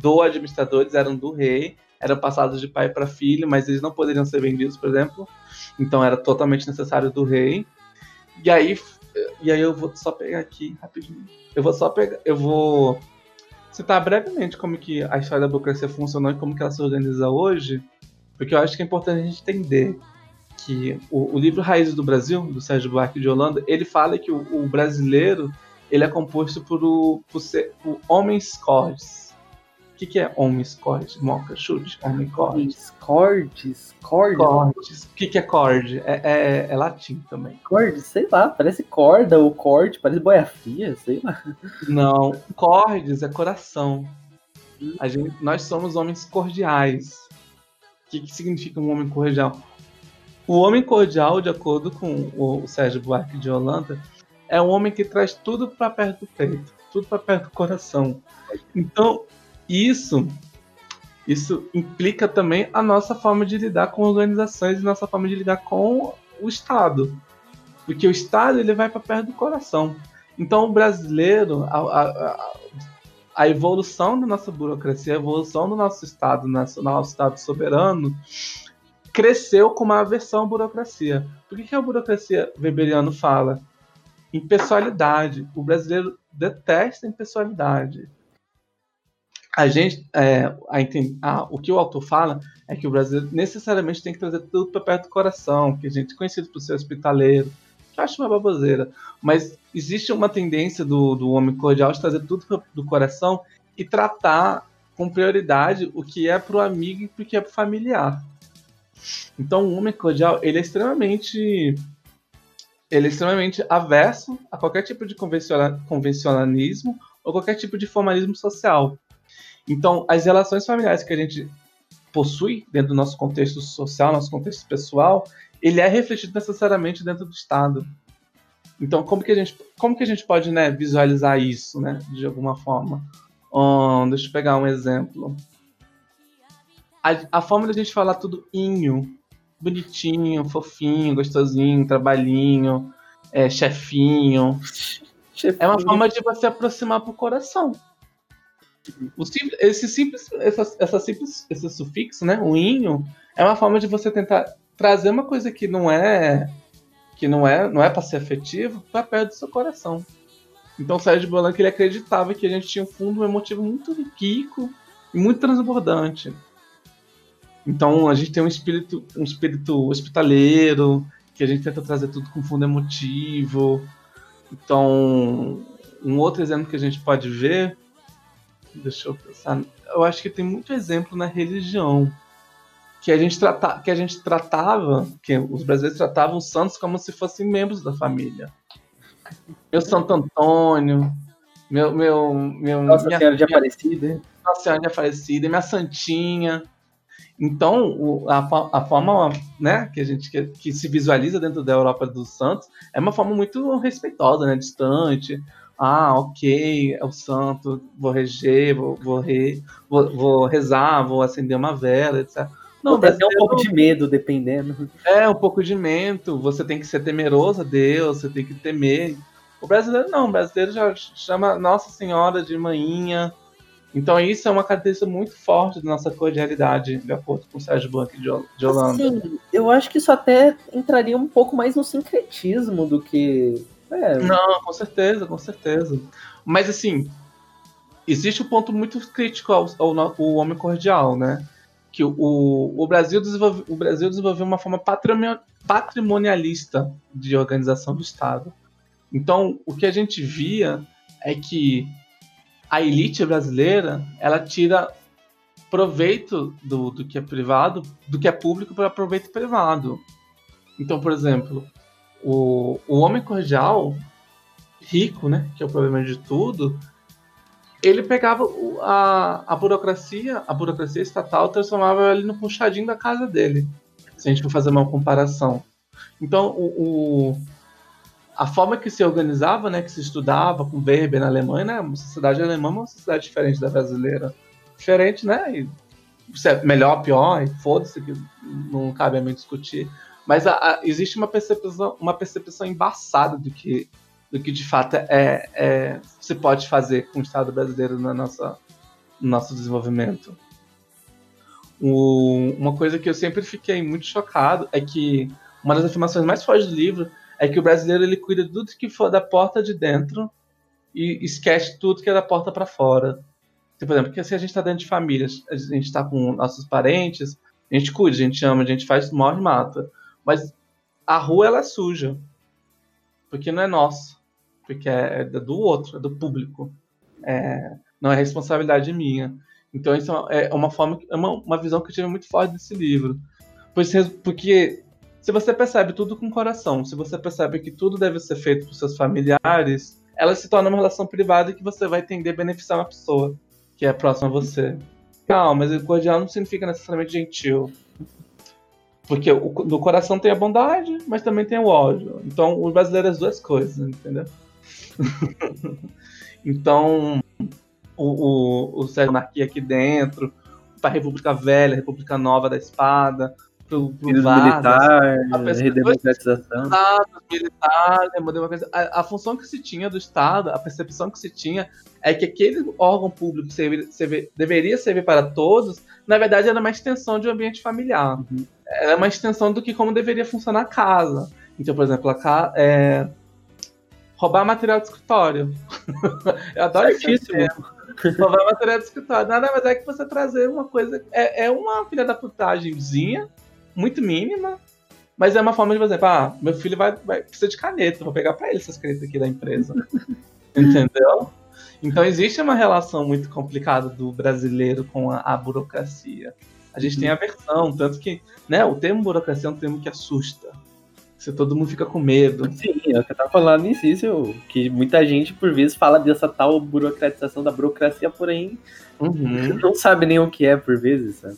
Speaker 3: do administrador, eles eram do rei, eram passados de pai para filho, mas eles não poderiam ser vendidos, por exemplo. Então era totalmente necessário do rei. E aí, e aí eu vou só pegar aqui rapidinho. Eu vou só pegar, eu vou citar brevemente como que a história da burocracia funcionou e como que ela se organiza hoje, porque eu acho que é importante a gente entender que o, o livro Raízes do Brasil, do Sérgio Buarque de Holanda, ele fala que o, o brasileiro ele é composto por, o, por, ser, por homens cordes. O que, que é homens cordes? Moca, chute, homem cordes.
Speaker 4: Cordes? Cordes?
Speaker 3: Cordes. O que, que é cord? É, é, é, latim também.
Speaker 4: Cordes, sei lá, parece corda ou corte, parece boia fria, sei lá.
Speaker 3: Não, cordes é coração. A gente, nós somos homens cordiais. O que, que significa um homem cordial? O homem cordial, de acordo com o Sérgio Buarque de Holanda, é um homem que traz tudo para perto do peito, tudo para perto do coração. Então, isso isso implica também a nossa forma de lidar com organizações e nossa forma de lidar com o Estado. Porque o Estado ele vai para perto do coração. Então, o brasileiro, a, a, a, evolução da nossa burocracia, a evolução do nosso Estado nacional, Estado soberano, cresceu com uma aversão à burocracia. Por que, que a burocracia Weberiano fala? Impessoalidade. O brasileiro detesta impessoalidade. A gente, é, a, a, o que o autor fala é que o brasileiro necessariamente tem que trazer tudo para perto do coração, que a gente é conhecido por ser hospitaleiro, que eu acho uma baboseira. Mas existe uma tendência do, do homem cordial de trazer tudo pra, do coração e tratar com prioridade o que é para o amigo e o que é para o familiar. Então o homem cordial, ele é extremamente ele é extremamente averso a qualquer tipo de convencionalismo ou qualquer tipo de formalismo social. Então, as relações familiares que a gente possui dentro do nosso contexto social, nosso contexto pessoal, ele é refletido necessariamente dentro do Estado. Então, como que a gente, como que a gente pode né, visualizar isso, né, de alguma forma? Deixa eu pegar um exemplo a, a forma da gente falar tudo inho, bonitinho, fofinho, gostosinho, trabalhinho, é, chefinho, chefinho, é uma forma de você aproximar pro coração. Simples, esse simples, essa, essa simples, esse sufixo, né, o inho, é uma forma de você tentar trazer uma coisa que não é que não é, não é para ser afetivo para perto do seu coração. Então o Sérgio Bolanco ele acreditava que a gente tinha um fundo emotivo muito rico e muito transbordante. Então a gente tem um espírito, um espírito hospitaleiro, que a gente tenta trazer tudo com fundo emotivo. Então, um outro exemplo que a gente pode ver, deixa eu pensar, eu acho que tem muito exemplo na religião, que a gente trata, que a gente tratava, que os brasileiros tratavam os santos como se fossem membros da família. Meu Santo Antônio, meu meu meu
Speaker 4: Nossa Senhora de Aparecida,
Speaker 3: Nossa Senhora de Aparecida, minha santinha. Então, o, a, a, forma né, que a gente que, que, se visualiza dentro da Europa dos Santos é uma forma muito respeitosa, né, distante. Ah, ok, é o santo, vou reger, vou, vou, re, vou, vou rezar, vou acender uma vela, etc.
Speaker 4: Não, deve ter um pouco de medo, dependendo.
Speaker 3: É, um pouco de medo. Você tem que ser temeroso a Deus, você tem que temer. O brasileiro não, o brasileiro já chama Nossa Senhora de Manhinha, então isso é uma característica muito forte da nossa cordialidade, de acordo com o Sérgio Blanc de Holanda.
Speaker 4: Sim, eu acho que isso até entraria um pouco mais no sincretismo do que.
Speaker 3: É. Não, com certeza, com certeza. Mas assim, existe um ponto muito crítico ao, ao, ao homem cordial, né? Que o, o, Brasil desenvolve, o Brasil desenvolveu uma forma patrimonialista de organização do Estado. Então, o que a gente via é que a elite brasileira ela tira proveito do, do que é privado, do que é público para proveito privado. Então, por exemplo, o, o homem cordial, rico, né, que é o problema de tudo, ele pegava a, a burocracia, a burocracia estatal, transformava ele no puxadinho da casa dele. Se a gente for fazer uma comparação. Então, o, o a forma que se organizava, né, que se estudava com Weber na Alemanha, né, uma sociedade alemã é uma sociedade diferente da brasileira. Diferente, né, e se é melhor, pior, foda-se, que não cabe a mim discutir. Mas a, a, existe uma percepção, uma percepção embaçada do que, do que de fato é, é, se pode fazer com o Estado brasileiro na nossa, no nosso desenvolvimento. O, uma coisa que eu sempre fiquei muito chocado é que uma das afirmações mais fortes do livro é que o brasileiro ele cuida de tudo que for da porta de dentro e esquece tudo que é da porta para fora. Por exemplo, porque se a gente está dentro de famílias, a gente está com nossos parentes, a gente cuida, a gente ama, a gente faz, morre mata. Mas a rua ela é suja. Porque não é nosso. Porque é, é do outro, é do público. É, não é responsabilidade minha. Então isso é uma forma, é uma, uma visão que eu tive muito forte desse livro. Porque se você percebe tudo com o coração, se você percebe que tudo deve ser feito por seus familiares, ela se torna uma relação privada que você vai tender a beneficiar uma pessoa que é próxima a você. Não, mas cordial não significa necessariamente gentil. Porque o, no coração tem a bondade, mas também tem o ódio. Então, o brasileiro é as duas coisas, entendeu? então, o, o, o Sérgio aqui dentro, para a República Velha, a República Nova da Espada, pro, pro
Speaker 4: Vargas, militar, redemocratização.
Speaker 3: militar, a, a função que se tinha do Estado, a percepção que se tinha é que aquele órgão público serve, serve, deveria servir para todos, na verdade era uma extensão de um ambiente familiar. Uhum. Era uma extensão do que como deveria funcionar a casa. Então, por exemplo, a casa, é, roubar material de escritório. Eu adoro isso. Roubar material de escritório. Nada mais é que você trazer uma coisa. É, é uma filha da putagemzinha muito mínima, mas é uma forma de, por exemplo, ah, meu filho vai, vai precisa de caneta, vou pegar para ele essas canetas aqui da empresa. Entendeu? Então existe uma relação muito complicada do brasileiro com a, a burocracia. A gente uhum. tem aversão, tanto que né, o termo burocracia é um termo que assusta. Se todo mundo fica com medo.
Speaker 4: Sim, é o que eu tava falando início, que muita gente, por vezes, fala dessa tal burocratização da burocracia, porém uhum. não sabe nem o que é, por vezes, sabe?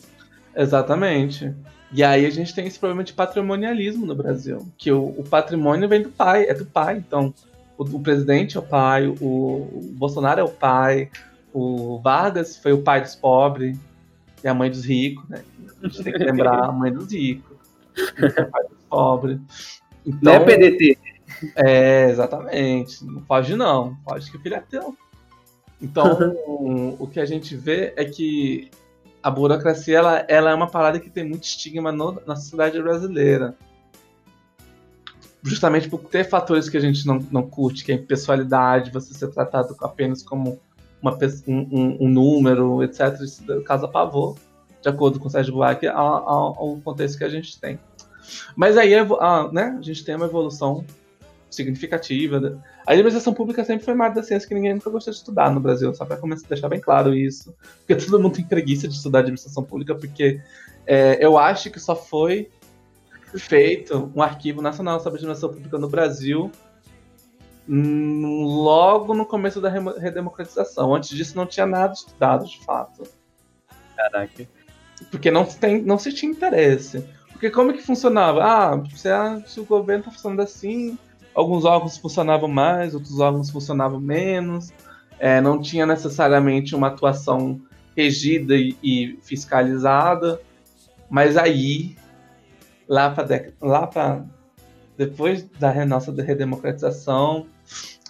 Speaker 3: Exatamente. E aí a gente tem esse problema de patrimonialismo no Brasil, que o, o patrimônio vem do pai, é do pai. Então, o, o presidente é o pai, o, o, Bolsonaro é o pai, o Vargas foi o pai dos pobres e a mãe dos ricos, né? A gente tem que lembrar a mãe dos ricos, o pai dos pobres.
Speaker 4: Então, não é PDT.
Speaker 3: É, exatamente. Não pode não, pode que o filho é teu. Então, o que a gente vê é que a burocracia ela, ela é uma parada que tem muito estigma no, na sociedade brasileira. Justamente por ter fatores que a gente não, não curte, que é a impessoalidade, você ser tratado apenas como uma, um, um, número, etc. Isso causa pavor, de acordo com o Sérgio Buarque, ao, ao, ao contexto que a gente tem. Mas aí a, né, a gente tem uma evolução significativa. A administração pública sempre foi uma área da ciência que ninguém nunca gostou de estudar no Brasil, só para deixar bem claro isso. Porque todo mundo tem preguiça de estudar administração pública, porque é, eu acho que só foi feito um arquivo nacional sobre administração pública no Brasil hum, logo no começo da redemocratização. Antes disso não tinha nada estudado, de fato.
Speaker 4: Caraca.
Speaker 3: Porque não, tem, não se tinha interesse. Porque como é que funcionava? Ah, se, a, se o governo está funcionando assim, alguns órgãos funcionavam mais, outros órgãos funcionavam menos. É, não tinha necessariamente uma atuação regida e, e fiscalizada. Mas aí, lá para lá depois da nossa redemocratização,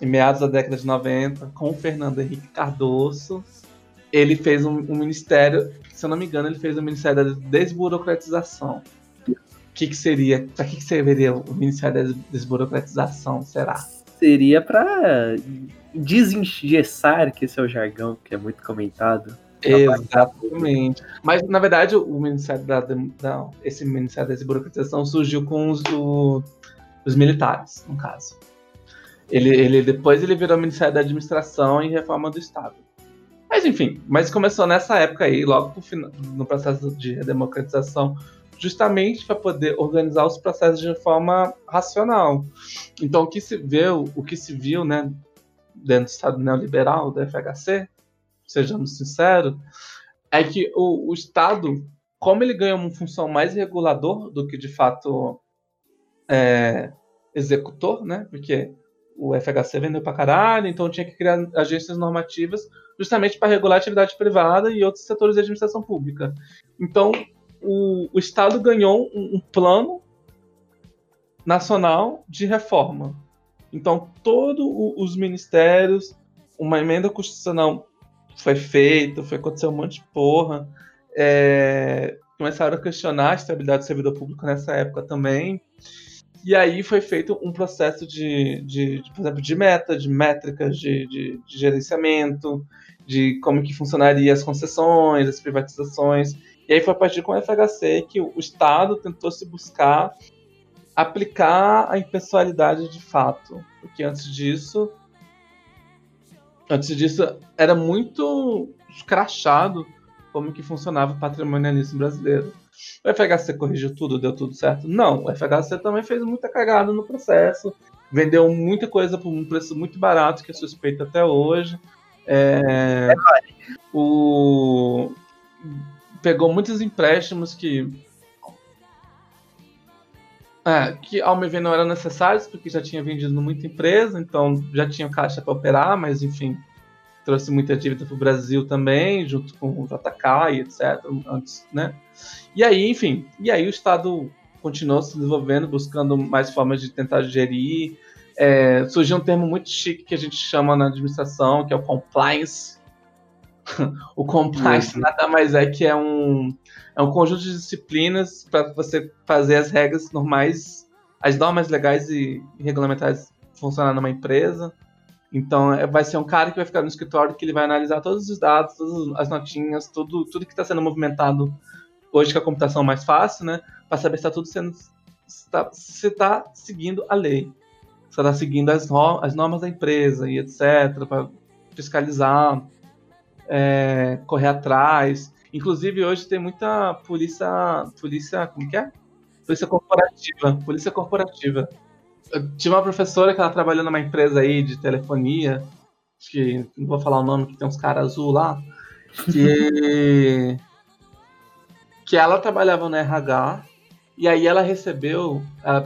Speaker 3: em meados da década de 90, com o Fernando Henrique Cardoso, ele fez um, um ministério, se eu não me engano, ele fez o um Ministério da Desburocratização que, que seria, para que, que serviria o Ministério da Desburocratização, será?
Speaker 4: Seria para desengessar, que esse é o jargão que é muito comentado.
Speaker 3: Exatamente. Mas, na verdade, o Ministério da, da esse Ministério da Desburocratização surgiu com os, o, os militares, no caso. Ele, ele, depois ele virou Ministério da Administração e Reforma do Estado. Mas enfim, mas começou nessa época aí, logo no, no processo de democratização justamente para poder organizar os processos de forma racional. Então, o que se viu, o que se viu, né, dentro do Estado neoliberal, do FHC, sejamos sinceros, é que o, o Estado, como ele ganha uma função mais regulador do que de fato é, executor, né, porque o FHC vendeu para caralho, então tinha que criar agências normativas justamente para regular a atividade privada e outros setores de administração pública. Então, o, o Estado ganhou um, um plano nacional de reforma. Então, todos os ministérios, uma emenda constitucional foi feita, foi acontecer um monte de porra. é, começaram a questionar a estabilidade do servidor público nessa época também. E aí foi feito um processo de, de, de por exemplo, de meta, de métricas, de, de, de, gerenciamento, de como que funcionaria as concessões, as privatizações. E aí foi a partir com o FHC que o Estado tentou se buscar aplicar a impessoalidade de fato. Porque antes disso, antes disso era muito escrachado como que funcionava o patrimonialismo brasileiro. O FHC corrigiu tudo, deu tudo certo? Não, o FHC também fez muita cagada no processo, vendeu muita coisa por um preço muito barato, que é suspeito até hoje. É, o, pegou muitos empréstimos que é, que ao me ver não eram necessários, porque já tinha vendido muita empresa, então já tinha caixa para operar, mas enfim, trouxe muita dívida para o Brasil também, junto com o JK e etc. Antes, né? E aí, enfim, e aí o Estado continuou se desenvolvendo, buscando mais formas de tentar gerir. É, surgiu um termo muito chique que a gente chama na administração, que é o compliance. o compliance uhum. nada mais é que é um, é um conjunto de disciplinas para você fazer as regras normais, as normas legais e regulamentares funcionar numa empresa. Então, é, vai ser um cara que vai ficar no escritório que ele vai analisar todos os dados, todas as notinhas, tudo, tudo que está sendo movimentado hoje com a computação mais fácil, né? Para saber se está tudo sendo. Se está seguindo a lei. Se está seguindo as, as normas da empresa e etc. Para fiscalizar, é, correr atrás. Inclusive, hoje tem muita polícia. Polícia. Como que é? Polícia corporativa. Polícia corporativa eu tinha uma professora que ela trabalhou numa empresa aí de telefonia, que não vou falar o nome, que tem uns caras azul lá, que, que ela trabalhava no RH, e aí ela recebeu,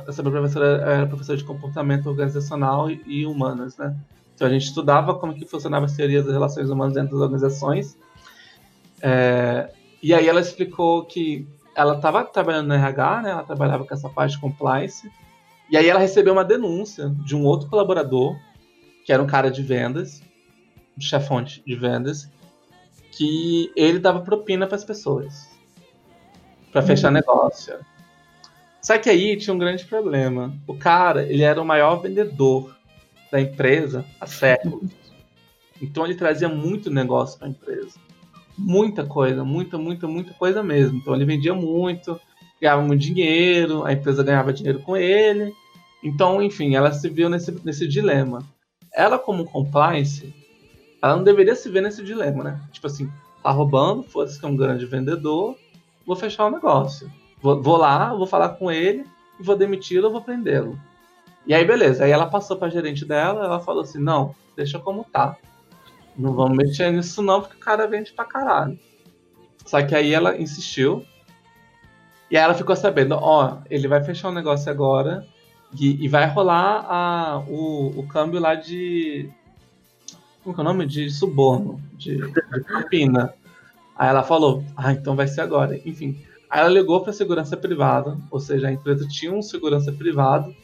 Speaker 3: essa professora era professora de comportamento organizacional e, e humanas, né? Então a gente estudava como que funcionava as teorias das relações humanas dentro das organizações. É, e aí ela explicou que ela estava trabalhando no RH, né? Ela trabalhava com essa parte de compliance. E aí ela recebeu uma denúncia de um outro colaborador, que era um cara de vendas, um chefão de vendas, que ele dava propina para as pessoas para fechar uhum. negócio. Só que aí tinha um grande problema. O cara, ele era o maior vendedor da empresa há séculos. Então ele trazia muito negócio para a empresa. Muita coisa, muita, muita, muita coisa mesmo. Então ele vendia muito, ganhava muito dinheiro, a empresa ganhava dinheiro com ele. Então, enfim, ela se viu nesse, nesse dilema. Ela, como compliance, ela não deveria se ver nesse dilema, né? Tipo assim, tá roubando, foda-se que é um grande vendedor, vou fechar o negócio. Vou, vou lá, vou falar com ele, vou demiti-lo, vou prendê-lo. E aí, beleza. Aí ela passou pra gerente dela, ela falou assim: não, deixa como tá. Não vamos mexer nisso, não, porque o cara vende pra caralho. Só que aí ela insistiu, e aí ela ficou sabendo, ó, ele vai fechar o um negócio agora e, e, vai rolar a, o, o câmbio lá de. Como é o nome? De suborno, de, de propina. Aí ela falou, ah, então vai ser agora. Enfim. Aí ela ligou para segurança privada, ou seja, a empresa tinha um segurança privado,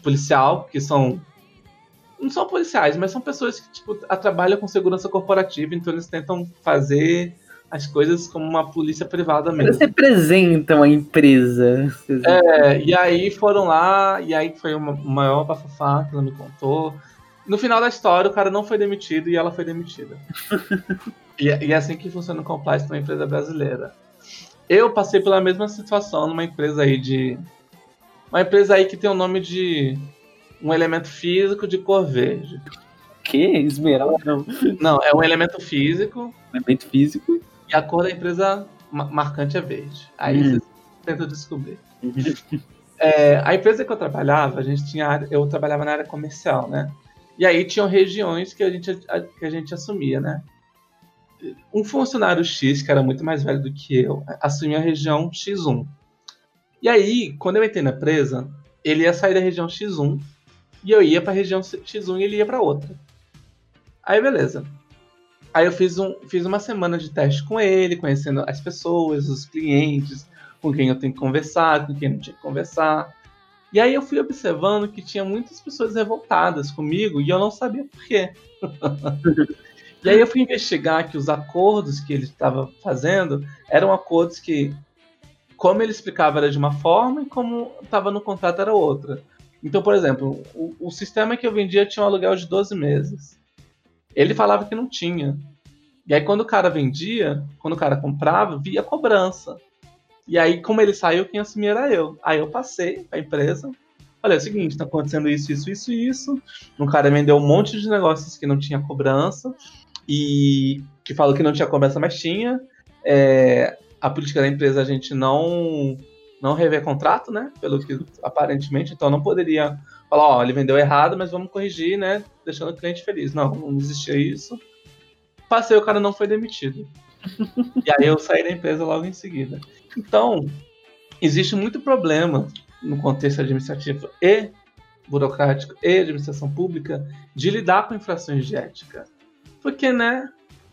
Speaker 3: policial, que são. Não são policiais, mas são pessoas que tipo, trabalham com segurança corporativa, então eles tentam fazer as coisas como uma polícia privada mesmo. Eles
Speaker 4: representam a empresa.
Speaker 3: É, e aí foram lá, e aí foi o maior bafafá que ela me contou. No final da história, o cara não foi demitido e ela foi demitida. e, e, é assim que funciona o compliance numa empresa brasileira. Eu passei pela mesma situação numa empresa aí de. Uma empresa aí que tem o nome de um elemento físico de cor verde.
Speaker 4: Que? Esmeralda? Não.
Speaker 3: é um elemento físico.
Speaker 4: Elemento físico.
Speaker 3: E a cor da empresa marcante é verde. Aí uhum. você tenta descobrir. É, a empresa que eu trabalhava, a gente tinha eu trabalhava na área comercial, né? E aí tinham regiões que a gente, que a gente assumia, né? Um funcionário X, que era muito mais velho do que eu, assumia a região X1. E aí, quando eu entrei na empresa, ele ia sair da região X1 e eu ia para a região X1 e ele ia para outra. Aí, beleza. Aí eu fiz, um, fiz uma semana de teste com ele, conhecendo as pessoas, os clientes, com quem eu tenho que conversar, com quem não tinha que conversar. E aí eu fui observando que tinha muitas pessoas revoltadas comigo e eu não sabia por quê. E aí eu fui investigar que os acordos que ele estava fazendo eram acordos que, como ele explicava, era de uma forma e como estava no contrato era outra. Então, por exemplo, o, o sistema que eu vendia tinha um aluguel de 12 meses. Ele falava que não tinha. E aí, quando o cara vendia, quando o cara comprava, via cobrança. E aí, como ele saiu, quem assumia era eu. Aí eu passei a empresa. Olha, é o seguinte, tá acontecendo isso, isso, isso, isso. Um cara vendeu um monte de negócios que não tinha cobrança. E que falou que não tinha cobrança, mas tinha. É, a política da empresa a gente não não rever contrato, né? Pelo que aparentemente, então não poderia falar, ó, ele vendeu errado, mas vamos corrigir, né? Deixando o cliente feliz. Não, não existia isso. Passei, o cara não foi demitido. e aí eu saí da empresa logo em seguida. Então, existe muito problema no contexto administrativo e burocrático e administração pública de lidar com infrações de ética. Porque, né,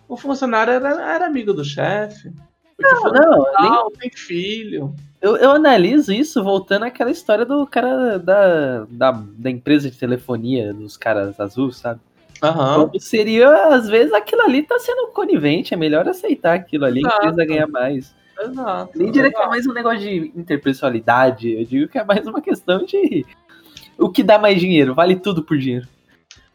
Speaker 3: o funcionário era, era amigo do chefe.
Speaker 4: Não, não,
Speaker 3: nem... tem filho.
Speaker 4: Eu, eu analiso isso voltando àquela história do cara da, da, da empresa de telefonia, dos caras azuis, sabe?
Speaker 3: Uhum.
Speaker 4: Seria, às vezes, aquilo ali tá sendo conivente, é melhor aceitar aquilo ali, Exato. que precisa ganhar mais.
Speaker 3: Exato.
Speaker 4: Nem diria que é mais um negócio de interpessoalidade, eu digo que é mais uma questão de o que dá mais dinheiro, vale tudo por dinheiro.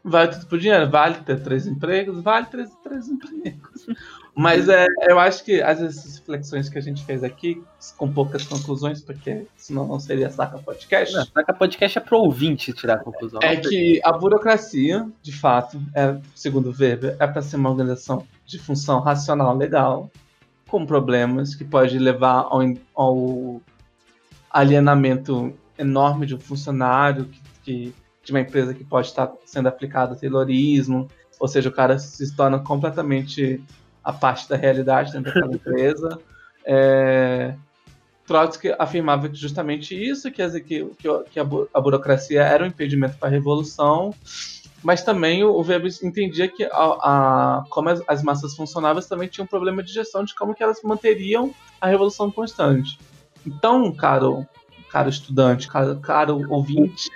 Speaker 3: Vale tudo por dinheiro, vale ter três empregos, vale ter três empregos. Mas é, eu acho que as reflexões que a gente fez aqui, com poucas conclusões, porque senão não seria Saca Podcast. Não,
Speaker 4: Saca Podcast é pro ouvinte tirar a conclusão.
Speaker 3: É que a burocracia, de fato, é, segundo Weber, é para ser uma organização de função racional legal, com problemas que pode levar ao, ao alienamento enorme de um funcionário, que, que, de uma empresa que pode estar sendo aplicado terrorismo, ou seja, o cara se torna completamente a parte da realidade dentro daquela empresa. É, Trotsky afirmava que justamente isso, que, que, que a, a, burocracia era um impedimento para a revolução, mas também o, Weber entendia que a, a como as, as, massas funcionavam também tinha um problema de gestão de como que elas manteriam a revolução constante. Então, caro, caro estudante, caro, caro ouvinte,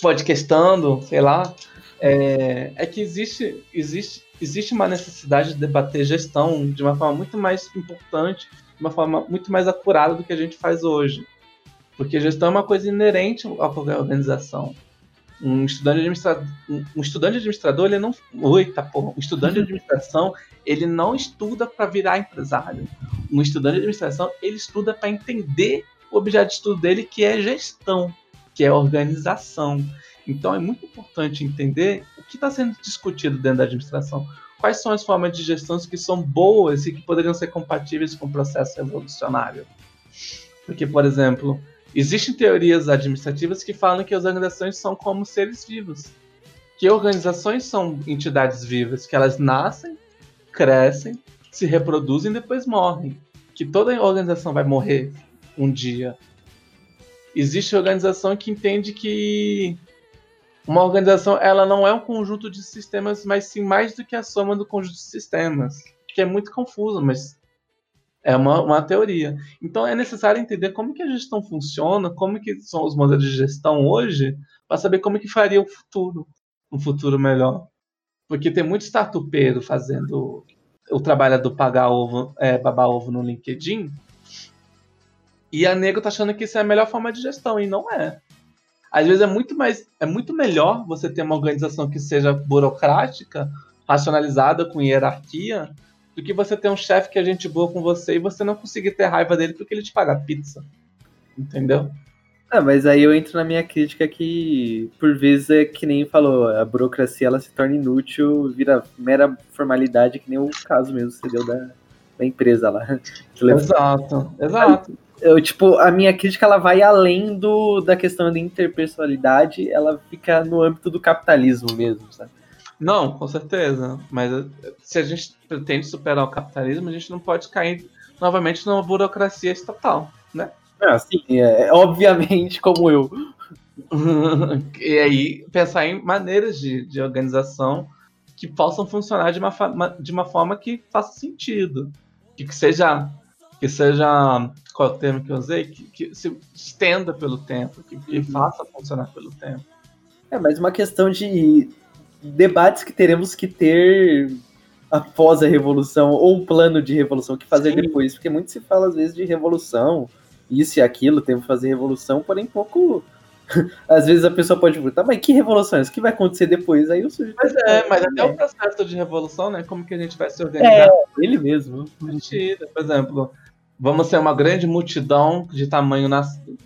Speaker 3: podcastando, sei lá, é, é que existe, existe existe uma necessidade de debater gestão de uma forma muito mais importante, de uma forma muito mais acurada do que a gente faz hoje. Porque gestão é uma coisa inerente a qualquer organização. Um estudante, administrador, um estudante administrador, ele não. Eita, porra. Um estudante de administração, ele não estuda para virar empresário. Um estudante de administração, ele estuda para entender o objeto de estudo dele, que é gestão, que é organização. Então é muito importante entender o que está sendo discutido dentro da administração. Quais são as formas de gestão que são boas e que poderiam ser compatíveis com o processo evolucionário? Porque, por exemplo, existem teorias administrativas que falam que as organizações são como seres vivos. Que organizações são entidades vivas, que elas nascem, crescem, se reproduzem e depois morrem. Que toda organização vai morrer um dia. Existe organização que entende que uma organização ela não é um conjunto de sistemas, mas sim mais do que a soma do conjunto de sistemas, que é muito confuso, mas é uma, uma teoria. Então é necessário entender como que a gestão funciona, como que são os modelos de gestão hoje, para saber como que faria o futuro, um futuro melhor. Porque tem muito startupeiro fazendo o trabalho do pagar ovo, é, babar ovo no LinkedIn, e a nego tá achando que isso é a melhor forma de gestão, e não é. Às vezes é muito mais, é muito melhor você ter uma organização que seja burocrática, racionalizada, com hierarquia, do que você ter um chefe que é gente boa com você e você não conseguir ter raiva dele porque ele te paga pizza. Entendeu?
Speaker 4: Ah, mas aí eu entro na minha crítica que, por vezes, é que nem falou, a burocracia ela se torna inútil, vira mera formalidade, que nem o caso mesmo você deu da, da empresa lá.
Speaker 3: Exato, exato
Speaker 4: eu, tipo, a minha crítica ela vai além do, da questão da interpessoalidade, ela fica no âmbito do capitalismo mesmo, sabe?
Speaker 3: Não, com certeza. Mas eh, se a gente pretende superar o capitalismo, a gente não pode cair novamente numa burocracia estatal, né?
Speaker 4: Ah, sim, é, obviamente, como eu.
Speaker 3: e aí, pensar em maneiras de, de organização que possam funcionar de uma, de uma forma que faça sentido. Que, que seja que seja qual é o termo que eu usei, que, que se estenda pelo tempo, que, que uhum. faça funcionar pelo tempo.
Speaker 4: É, mas uma questão de debates que teremos que ter após a revolução, ou um plano de revolução que fazer
Speaker 3: Sim.
Speaker 4: depois, porque muito se fala às vezes de revolução, isso e aquilo, temos que fazer revolução, porém pouco. Às vezes a pessoa pode perguntar, mas que revolução? é essa? O que vai acontecer depois? Aí o sujeito.
Speaker 3: Mas é, mas até
Speaker 4: É.
Speaker 3: o processo de revolução, né? Como que a gente vai se organizar?
Speaker 4: É, ele mesmo.
Speaker 3: Por exemplo, vamos ser uma grande multidão de tamanho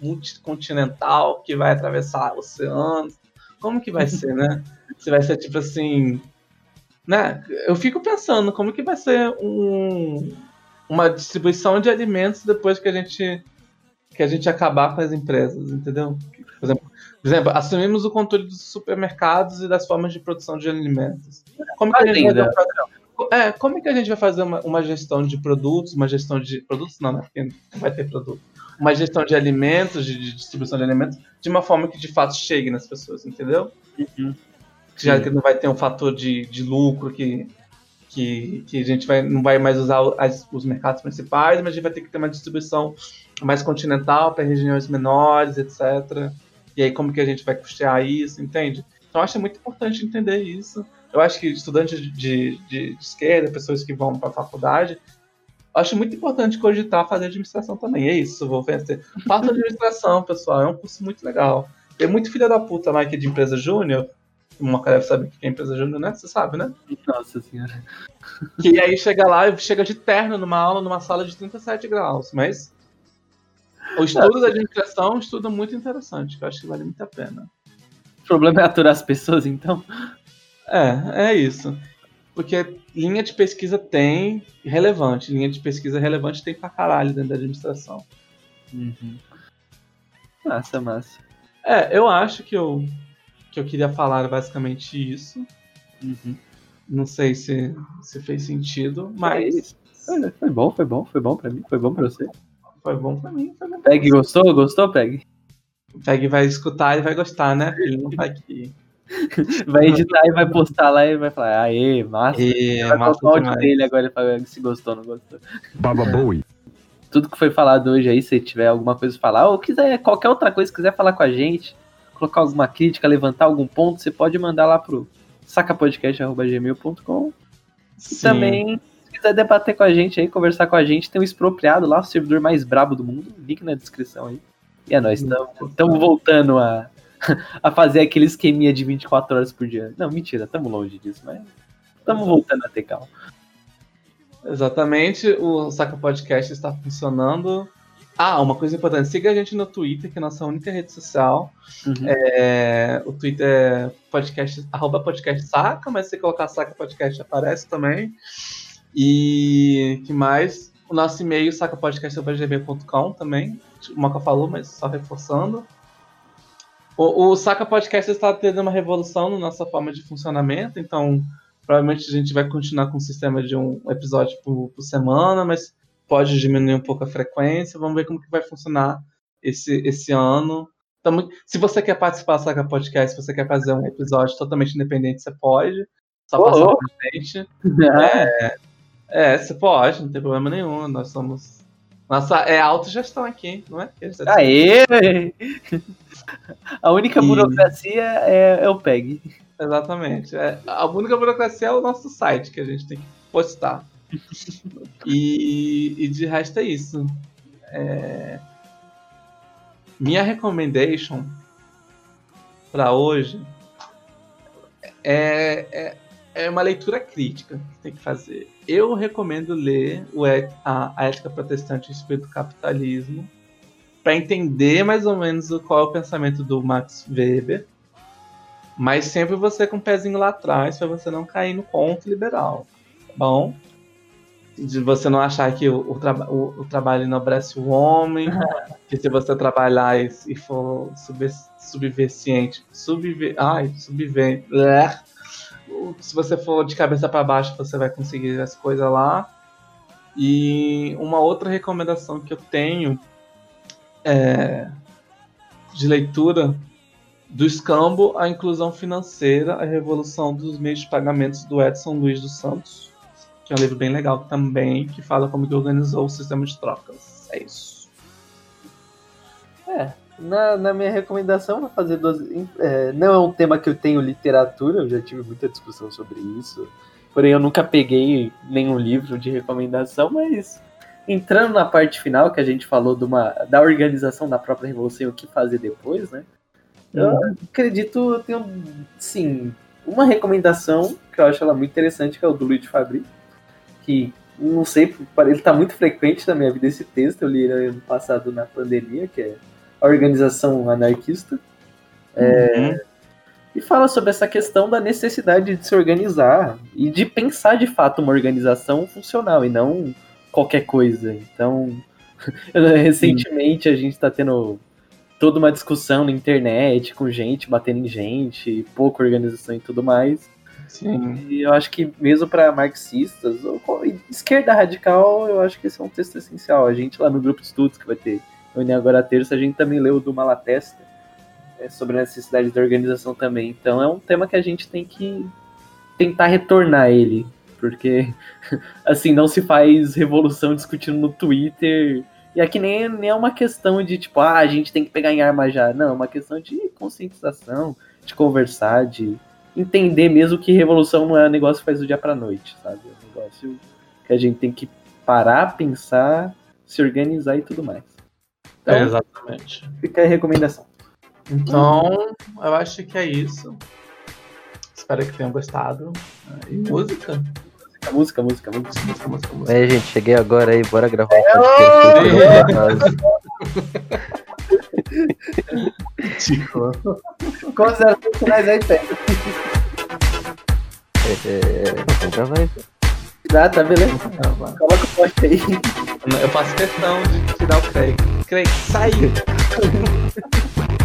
Speaker 3: multicontinental que vai atravessar oceanos. Como que vai ser, né? Se vai ser tipo assim. Né? Eu fico pensando como que vai ser um, uma distribuição de alimentos depois que a gente que a gente acabar com as empresas, entendeu? Por exemplo, por exemplo, assumimos o controle dos supermercados e das formas de produção de alimentos. Como que a gente vai. É, como é que a gente vai fazer uma, uma gestão de produtos, uma gestão de. Produtos não, né? Porque não vai ter produto. Uma gestão de alimentos, de, de distribuição de alimentos, de uma forma que de fato chegue nas pessoas, entendeu?
Speaker 4: Uhum.
Speaker 3: Já que não vai ter um fator de, de lucro que, que, que a gente vai, não vai mais usar as- os mercados principais, mas a gente vai ter que ter uma distribuição mais continental para regiões menores, etc. E aí como que a gente vai custear isso, entende? Então acho muito importante entender isso. Eu acho que estudantes de, de, de esquerda, pessoas que vão para a faculdade, acho muito importante cogitar fazer administração também. É isso, vou vencer. Faça administração, pessoal, é um curso muito legal. Tem muito filha da puta lá que é de empresa júnior, uma cara o que é empresa júnior, né? Você sabe, né?
Speaker 4: Nossa senhora.
Speaker 3: Que aí chega lá e chega de terno numa aula, numa sala de 37 graus. Mas o estudo da administração é um estudo muito interessante, que eu acho que vale muito a pena.
Speaker 4: O problema é aturar as pessoas, então.
Speaker 3: É, é isso. Porque linha de pesquisa tem relevante. Linha de pesquisa relevante tem pra caralho dentro da administração.
Speaker 4: Uhum. Massa, massa.
Speaker 3: É, eu acho que eu, que eu queria falar basicamente isso.
Speaker 4: Uhum.
Speaker 3: Não sei se, se fez sentido, mas
Speaker 4: Olha, Foi bom, foi bom, foi bom pra mim, foi bom pra você.
Speaker 3: foi bom pra mim. Foi bom pra
Speaker 4: Peg, gostou? Gostou, Peg?
Speaker 3: O Peg vai escutar e vai gostar, né? Ele não tá aqui.
Speaker 4: Vai editar e vai postar lá e vai falar, aê, massa.
Speaker 3: E
Speaker 4: vai
Speaker 3: massa
Speaker 4: o áudio dele agora pra ver se gostou ou não gostou.
Speaker 1: Baba Bowie.
Speaker 4: Tudo que foi falado hoje aí, se tiver alguma coisa pra falar, ou quiser qualquer outra coisa, quiser falar com a gente, colocar alguma crítica, levantar algum ponto, você pode mandar lá pro sacapodcast.gmail.com e também, se quiser debater com a gente aí, conversar com a gente, tem o Expropriado lá, o servidor mais brabo do mundo, link na descrição aí. E é nóis, estamos voltando a, a fazer aquele esqueminha de 24 horas por dia. Não, mentira, estamos longe disso, mas estamos voltando a ter calma.
Speaker 3: Exatamente, o Saca Podcast está funcionando. Ah, uma coisa importante, siga a gente no Twitter, que é a nossa única rede social.
Speaker 4: Uhum.
Speaker 3: É, o Twitter é podcast, arroba podcast saca, mas se você colocar saca podcast aparece também. E que mais? O nosso e-mail, sacapodcast.gmail.com também. O Moca falou, mas só reforçando. O, o Saca Podcast está tendo uma revolução na nossa forma de funcionamento, então provavelmente a gente vai continuar com o sistema de um episódio por, por semana, mas pode diminuir um pouco a frequência. Vamos ver como que vai funcionar esse, esse ano. Tamo- se você quer participar do Saga Podcast, se você quer fazer um episódio totalmente independente, você pode. Só passar pra gente. É, você pode, não tem problema nenhum. Nós somos. Nossa, é autogestão aqui, não é?
Speaker 4: Aê! A única
Speaker 3: E-
Speaker 4: burocracia é, é o PEG.
Speaker 3: Exatamente. É, a única burocracia é o nosso site que a gente tem que postar. e, e de resto é isso. É, minha recommendation para hoje é, é, é uma leitura crítica que tem que fazer. Eu recomendo ler É- a, a Ética Protestante e o Espírito do Capitalismo para entender mais ou menos o- qual é o pensamento do Max Weber. Mas sempre você com o pezinho lá atrás para você não cair no conto liberal, tá bom? De você não achar que o, o, traba- o- o trabalho enobrece o homem, que se você trabalhar e, e for subver, subversiente, subver, ai, subver, blé. Se você for de cabeça para baixo, você vai conseguir as coisas lá. E uma outra recomendação que eu tenho é, de leitura do escambo à inclusão financeira, a revolução dos meios de pagamentos do Edson Luiz dos Santos, que é um livro bem legal também, que fala como que organizou o sistema de trocas. É isso.
Speaker 4: Na, na minha recomendação, vou fazer duas. É, não é um tema que eu tenho literatura, eu já tive muita discussão sobre isso. Porém, eu nunca peguei nenhum livro de recomendação, mas entrando na parte final, que a gente falou de uma, da organização da própria revolução e o que fazer depois, né? Eu uhum. acredito, eu tenho, sim, uma recomendação que eu acho ela muito interessante, que é o do Luiz Fabri, que não sei, ele está muito frequente na minha vida esse texto, eu li ele ano passado na pandemia, que é a organização anarquista. É, uhum. e fala sobre essa questão da necessidade de se organizar e de pensar de fato uma organização funcional e não qualquer coisa. Então, recentemente a gente está tendo toda uma discussão na internet com gente batendo em gente, pouca organização e tudo mais. Sim. E eu acho que mesmo para marxistas, ou esquerda radical, eu acho que esse é um texto essencial. A gente lá no grupo de estudos que vai ter reunião agora a terça, a gente também leu do Malatesta é, sobre a necessidade da organização também. Então é um tema que a gente tem que tentar retornar ele, porque assim não se faz revolução discutindo no Twitter. E aqui nem, nem é uma questão de tipo, ah, a gente tem que pegar em arma já. Não, é uma questão de conscientização, de conversar, de entender mesmo que revolução não é um negócio que faz do dia pra noite, sabe? É um negócio que a gente tem que parar, pensar, se organizar e tudo mais.
Speaker 3: Então, é, exatamente.
Speaker 4: Fica aí a recomendação.
Speaker 3: Então, eu acho que é isso. Espero que tenham gostado. E música?
Speaker 4: Música, música, música, música, música, música.
Speaker 1: É, gente, cheguei agora aí, bora gravar um
Speaker 4: podcast. Considerações finais aí, Pé.
Speaker 1: É, vamos gravar isso.
Speaker 4: Ah, tá, beleza. Coloca o poste aí.
Speaker 3: Eu faço questão de tirar o Craig. Craig, sai!